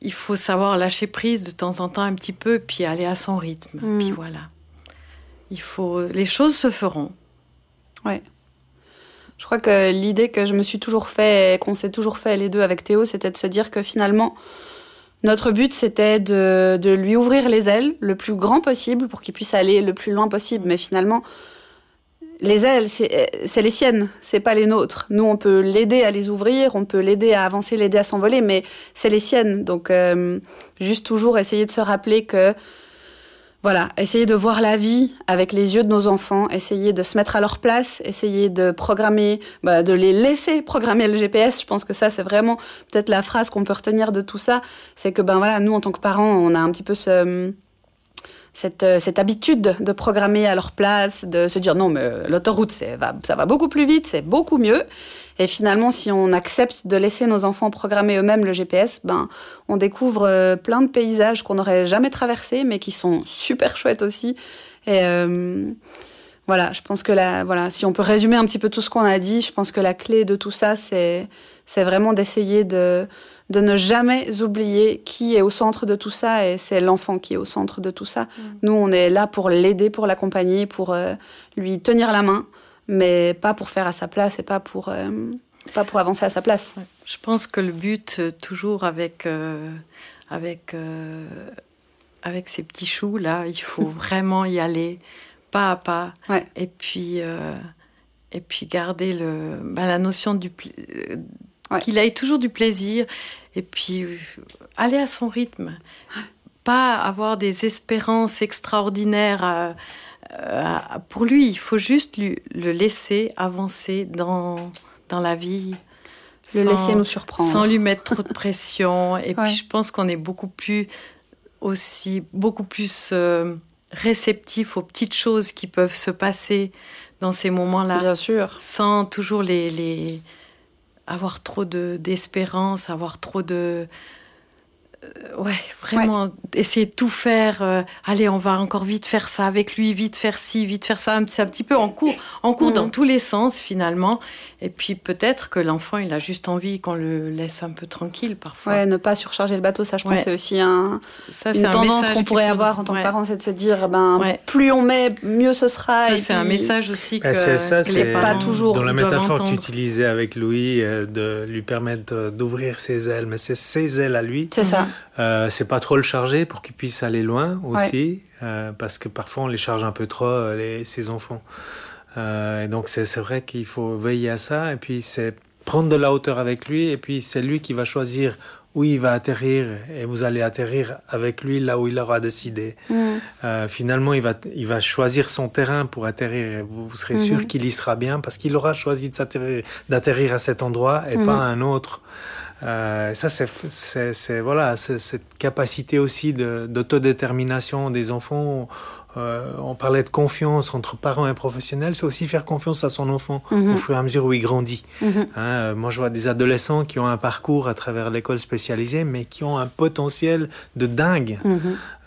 il faut savoir lâcher prise de temps en temps un petit peu, puis aller à son rythme. Mm. Puis voilà. Il faut, les choses se feront. Ouais. Je crois que l'idée que je me suis toujours fait, qu'on s'est toujours fait les deux avec Théo, c'était de se dire que finalement, notre but, c'était de, de lui ouvrir les ailes le plus grand possible pour qu'il puisse aller le plus loin possible. Mais finalement, les ailes, c'est les siennes, c'est pas les nôtres. Nous, on peut l'aider à les ouvrir, on peut l'aider à avancer, l'aider à s'envoler, mais c'est les siennes. Donc, euh, juste toujours essayer de se rappeler que, voilà, essayer de voir la vie avec les yeux de nos enfants, essayer de se mettre à leur place, essayer de programmer, bah, de les laisser programmer le GPS. Je pense que ça, c'est vraiment peut-être la phrase qu'on peut retenir de tout ça, c'est que ben voilà, nous en tant que parents, on a un petit peu ce cette, euh, cette, habitude de programmer à leur place, de se dire non, mais euh, l'autoroute, ça va beaucoup plus vite, c'est beaucoup mieux. Et finalement, si on accepte de laisser nos enfants programmer eux-mêmes le GPS, ben, on découvre euh, plein de paysages qu'on n'aurait jamais traversés, mais qui sont super chouettes aussi. Et voilà, je pense que la, voilà, si on peut résumer un petit peu tout ce qu'on a dit, je pense que la clé de tout ça, c'est, c'est vraiment d'essayer de, de ne jamais oublier qui est au centre de tout ça et c'est l'enfant qui est au centre de tout ça. Mm. Nous, on est là pour l'aider, pour l'accompagner, pour euh, lui tenir la main, mais pas pour faire à sa place et pas pour, euh, pas pour avancer à sa place. Je pense que le but, euh, toujours avec, avec, avec ces petits choux là, il faut [LAUGHS] vraiment y aller pas à pas. Et puis. et puis garder le, bah, la notion du, qu'il ait toujours du plaisir et puis euh, aller à son rythme. Pas avoir des espérances extraordinaires euh, euh, pour lui. Il faut juste lui, le laisser avancer dans, dans la vie. Le laisser nous surprendre. Sans lui mettre trop de pression. [LAUGHS] Et puis je pense qu'on est beaucoup plus aussi, beaucoup plus réceptif aux petites choses qui peuvent se passer dans ces moments-là. Bien sûr. Sans toujours les, les avoir trop d'espérance, avoir trop de euh, ouais, vraiment essayer de tout faire. Euh, allez, on va encore vite faire ça avec lui, vite faire ci, vite faire ça. C'est un petit peu en cours, en cours dans mm. tous les sens finalement. Et puis peut-être que l'enfant, il a juste envie qu'on le laisse un peu tranquille parfois. Ouais, ne pas surcharger le bateau, ça je pense c'est aussi un, ça, une tendance qu'on pourrait avoir en tant que parent, c'est de se dire, ben plus on met, mieux ce sera. c'est un message aussi que, ça, c'est pas toujours. Dans la métaphore que tu utilisais avec Louis, euh, de lui permettre d'ouvrir ses ailes, mais c'est ses ailes à lui. C'est ça. Euh, c'est pas trop le charger pour qu'il puisse aller loin aussi, euh, parce que parfois on les charge un peu trop, euh, les, ses enfants. Et donc c'est vrai qu'il faut veiller à ça, et puis c'est prendre de la hauteur avec lui, et puis c'est lui qui va choisir où il va atterrir, et vous allez atterrir avec lui là où il aura décidé. Mm. finalement, il va, il va choisir son terrain pour atterrir, et vous, serez sûr mm-hmm. qu'il y sera bien, parce qu'il aura choisi d'atterrir à cet endroit et pas mm-hmm. à un autre. Euh, ça, c'est voilà, cette capacité aussi d'autodétermination des enfants. Euh, on parlait de confiance entre parents et professionnels, c'est aussi faire confiance à son enfant mhm. au fur et à mesure où il grandit. Mhm. Hein, euh, moi, je vois des adolescents qui ont un parcours à travers l'école spécialisée, mais qui ont un potentiel de dingue mhm.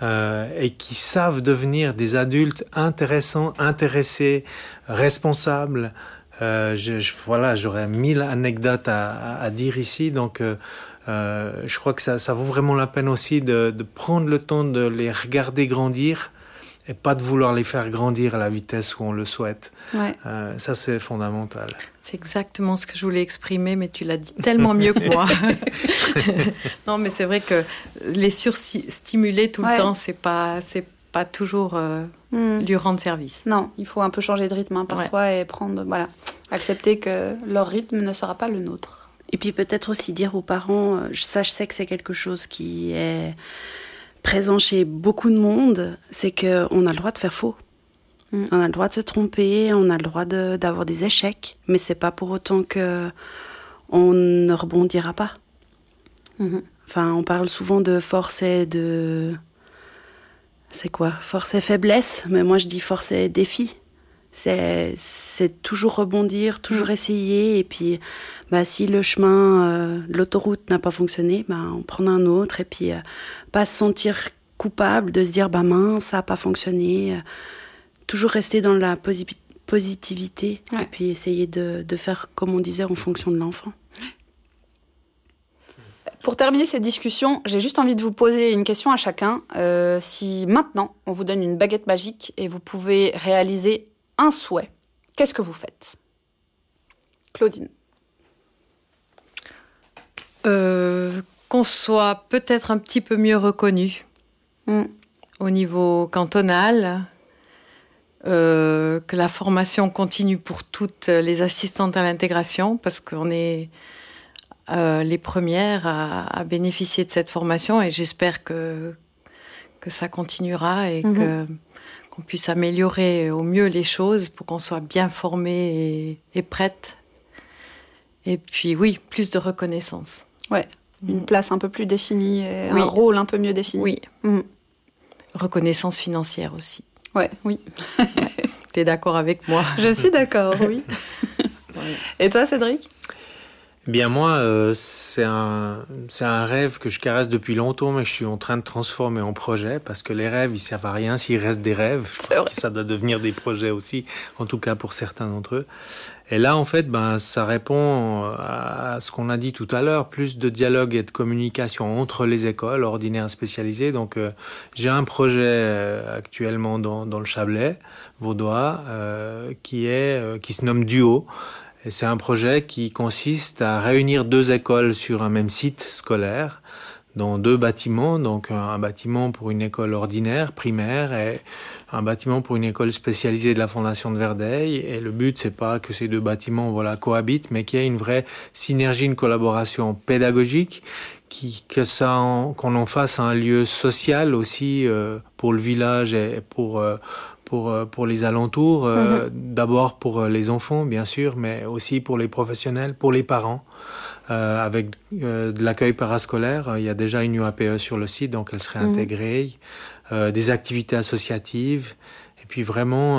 euh, et qui savent devenir des adultes intéressants, intéressés, responsables. Je, voilà, j'aurais mille anecdotes à, à, dire ici. Donc, je crois que ça, ça, vaut vraiment la peine aussi de, de, prendre le temps de les regarder grandir et pas de vouloir les faire grandir à la vitesse où on le souhaite. Ouais. Euh, ça, c'est fondamental. C'est exactement ce que je voulais exprimer, mais tu l'as dit tellement mieux que moi. [LAUGHS] non, mais c'est vrai que les surstimuler tout le temps, c'est pas, c'est pas toujours euh, Hmm. lui rendre service. Non, il faut un peu changer de rythme hein, parfois et prendre, voilà, accepter que leur rythme ne sera pas le nôtre. Et puis peut-être aussi dire aux parents, euh, ça je sais que c'est quelque chose qui est présent chez beaucoup de monde, c'est qu'on a le droit de faire faux. Mm. On a le droit de se tromper, on a le droit de- d'avoir des échecs, mais c'est pas pour autant que on ne rebondira pas. Mhm. Enfin, on parle souvent de force et de. C'est quoi? Force et faiblesse, mais moi je dis force et défi. C'est c'est toujours rebondir, toujours Mm. essayer, et puis bah, si le chemin, euh, l'autoroute n'a pas fonctionné, bah, on prend un autre, et puis euh, pas se sentir coupable de se dire bah mince, ça n'a pas fonctionné. euh, toujours rester dans la posi- positivité, Ouais. et puis essayer de, de faire comme on disait en fonction de l'enfant. Pour terminer cette discussion, j'ai juste envie de vous poser une question à chacun. Si maintenant on vous donne une baguette magique et vous pouvez réaliser un souhait, qu'est-ce que vous faites? Claudine. Euh, qu'on soit peut-être un petit peu mieux reconnu Mm. au niveau cantonal, euh, que la formation continue pour toutes les assistantes à l'intégration, parce qu'on est euh, les premières à, à bénéficier de cette formation et j'espère que, que ça continuera et Mhm. que qu'on puisse améliorer au mieux les choses pour qu'on soit bien formé et, et prête. Et puis oui, plus de reconnaissance. Ouais, une Mm. place un peu plus définie, et Oui. un rôle un peu mieux défini. Oui, Mhm. reconnaissance financière aussi. Ouais, oui. Tu es d'accord avec moi [LAUGHS] Je suis d'accord, oui. [LAUGHS] Ouais. Et toi, Cédric? Bien moi, euh, c'est un, un rêve que je caresse depuis longtemps, mais je suis en train de transformer en projet parce que les rêves, ils servent à rien s'ils restent des rêves. Je pense que ça doit devenir des projets aussi, en tout cas pour certains d'entre eux. Et là, en fait, ben, ça répond à ce qu'on a dit tout à l'heure, plus de dialogue et de communication entre les écoles ordinaires et spécialisées. Donc, euh, j'ai un projet euh, actuellement dans, dans le Chablais, vaudois, euh, qui est, euh, qui se nomme Duo. C'est un projet qui consiste à réunir deux écoles sur un même site scolaire, dans deux bâtiments, donc un bâtiment pour une école ordinaire, primaire, et un bâtiment pour une école spécialisée de la Fondation de Verdeil. Et le but, c'est pas que ces deux bâtiments, voilà, cohabitent, mais qu'il y ait une vraie synergie, une collaboration pédagogique, qui, que ça, qu'on en fasse un lieu social aussi euh, pour le village et pour euh, pour, euh, pour les alentours, euh, d'abord pour euh, les enfants, bien sûr, mais aussi pour les professionnels, pour les parents. Euh, avec euh, de l'accueil parascolaire, Euh, il y a déjà une UAPE sur le site, donc elle serait Mhm. intégrée. Des activités associatives. Et puis vraiment,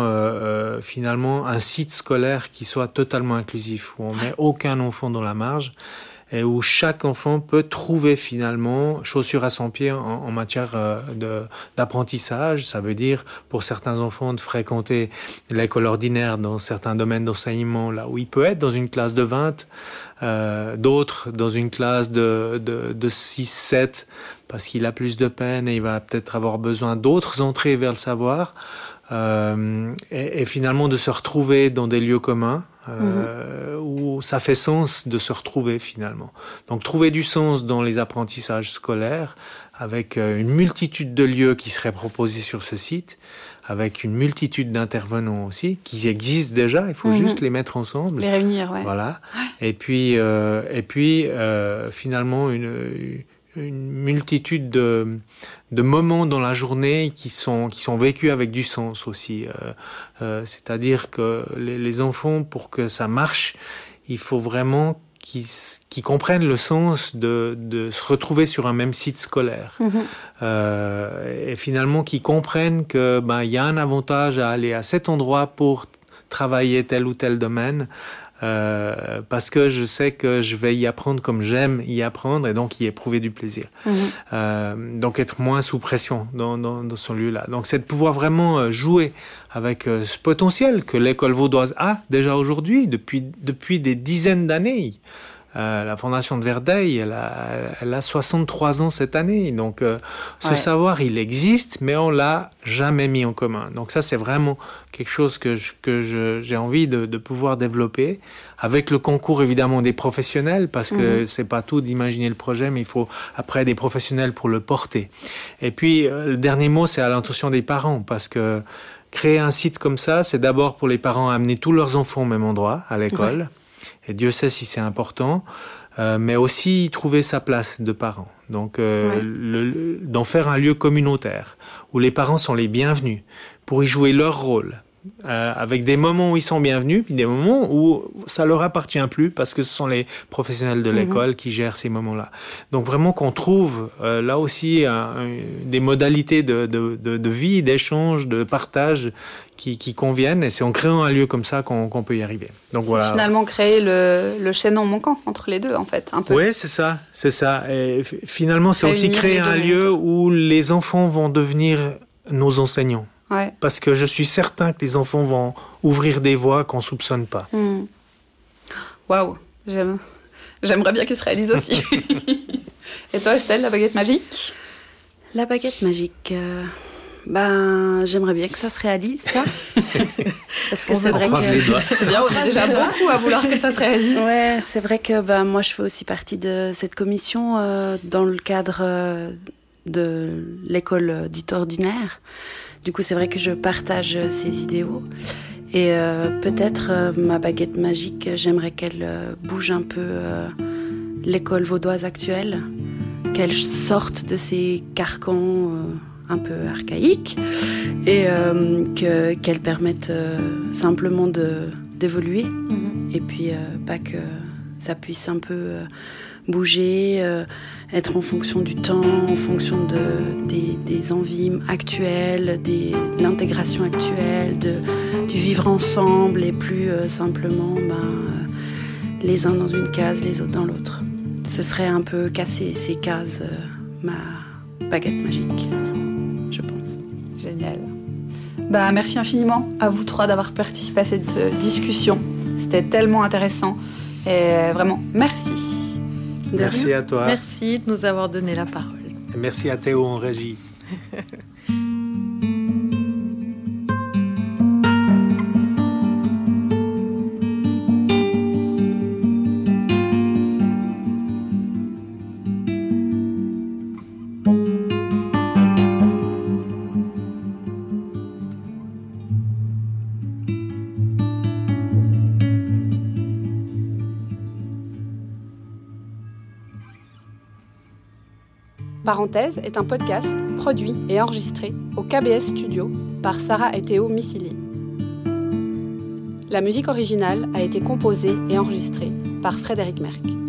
finalement, un site scolaire qui soit totalement inclusif, où on met aucun enfant dans la marge et où chaque enfant peut trouver finalement chaussure à son pied en, en matière euh, d'apprentissage. Ça veut dire pour certains enfants de fréquenter l'école ordinaire dans certains domaines d'enseignement, là où il peut être dans une classe de 20, euh, d'autres dans une classe de, de, de 6-7 parce qu'il a plus de peine et il va peut-être avoir besoin d'autres entrées vers le savoir. Euh, et, et finalement de se retrouver dans des lieux communs euh, où ça fait sens de se retrouver finalement. Donc trouver du sens dans les apprentissages scolaires avec euh, une multitude de lieux qui seraient proposés sur ce site, avec une multitude d'intervenants aussi qui existent déjà, il faut Mhm. juste les mettre ensemble. Les réunir, ouais. Voilà. Et puis, euh, et puis euh, finalement, une, une multitude de, de moments dans la journée qui sont, qui sont vécus avec du sens aussi. Euh, euh, C'est-à-dire que les, les enfants, pour que ça marche, il faut vraiment qu'ils qu'ils comprennent le sens de, de se retrouver sur un même site scolaire. Mhm. Euh, et finalement qui comprennent que ben il y a un avantage à aller à cet endroit pour travailler tel ou tel domaine euh, parce que je sais que je vais y apprendre comme j'aime y apprendre et donc y éprouver du plaisir. Mhm. Euh, donc être moins sous pression dans, dans, dans ce lieu-là. Donc c'est de pouvoir vraiment euh, jouer avec euh, ce potentiel que l'école vaudoise a déjà aujourd'hui depuis, depuis des dizaines d'années. Euh, la fondation de Verdeil, elle a, elle a 63 ans cette année. Donc, euh, ce savoir, il existe, mais on l'a jamais mis en commun. Donc, ça, c'est vraiment quelque chose que, que j'ai envie de, de, pouvoir développer avec le concours, évidemment, des professionnels, parce que mhm. c'est pas tout d'imaginer le projet, mais il faut après des professionnels pour le porter. Et puis, euh, le dernier mot, c'est à l'intention des parents, parce que créer un site comme ça, c'est d'abord pour les parents amener tous leurs enfants au même endroit, à l'école et Dieu sait si c'est important, euh, mais aussi trouver sa place de parent. Donc, euh, d'en faire un lieu communautaire où les parents sont les bienvenus pour y jouer leur rôle. Euh, avec des moments où ils sont bienvenus, puis des moments où ça leur appartient plus parce que ce sont les professionnels de mhm. l'école qui gèrent ces moments-là. Donc vraiment qu'on trouve euh, là aussi des modalités de, de, de, de vie, d'échange, de partage qui, qui, conviennent. Et c'est en créant un lieu comme ça qu'on peut y arriver. Donc voilà. Finalement créer le, le chaînon manquant entre les deux en fait, un peu. Oui, c'est ça, c'est ça. Et finalement, c'est aussi créer un lieu où les enfants vont devenir nos enseignants. Parce que je suis certain que les enfants vont ouvrir des voies qu'on ne soupçonne pas. Hmm. Waouh, j'aimerais bien qu'ils se réalisent aussi. [LAUGHS] Et toi, Estelle, la baguette magique? La baguette magique. Euh, ben, j'aimerais bien que ça se réalise, ça. [LAUGHS] Parce que c'est vrai que. C'est bien, on est déjà beaucoup à vouloir que ça se réalise. Ouais, c'est vrai que ben, moi, je fais aussi partie de cette commission euh, dans le cadre euh, de l'école dite ordinaire. Du coup, c'est vrai que je partage ces idéaux. Et euh, peut-être euh, ma baguette magique, j'aimerais qu'elle euh, bouge un peu l'école vaudoise actuelle, qu'elle sorte de ces carcans un peu archaïques et qu'elle permette simplement d'évoluer. Mm-hmm. Et puis pas que ça puisse un peu bouger être en fonction du temps, en fonction de, des, envies actuelles, de l'intégration actuelle, de, du vivre ensemble et plus euh, simplement ben, euh, les uns dans une case, les autres dans l'autre. Ce serait un peu casser ces cases, euh, ma baguette magique, je pense. Génial. Bah, merci infiniment à vous trois d'avoir participé à cette discussion. C'était tellement intéressant. Et vraiment, merci. Merci à toi. Merci de nous avoir donné la parole. Et merci à Théo en régie. [LAUGHS] Parenthèse est un podcast produit et enregistré au KBS Studio par Sarah et Théo Missili. La musique originale a été composée et enregistrée par Frédéric Merck.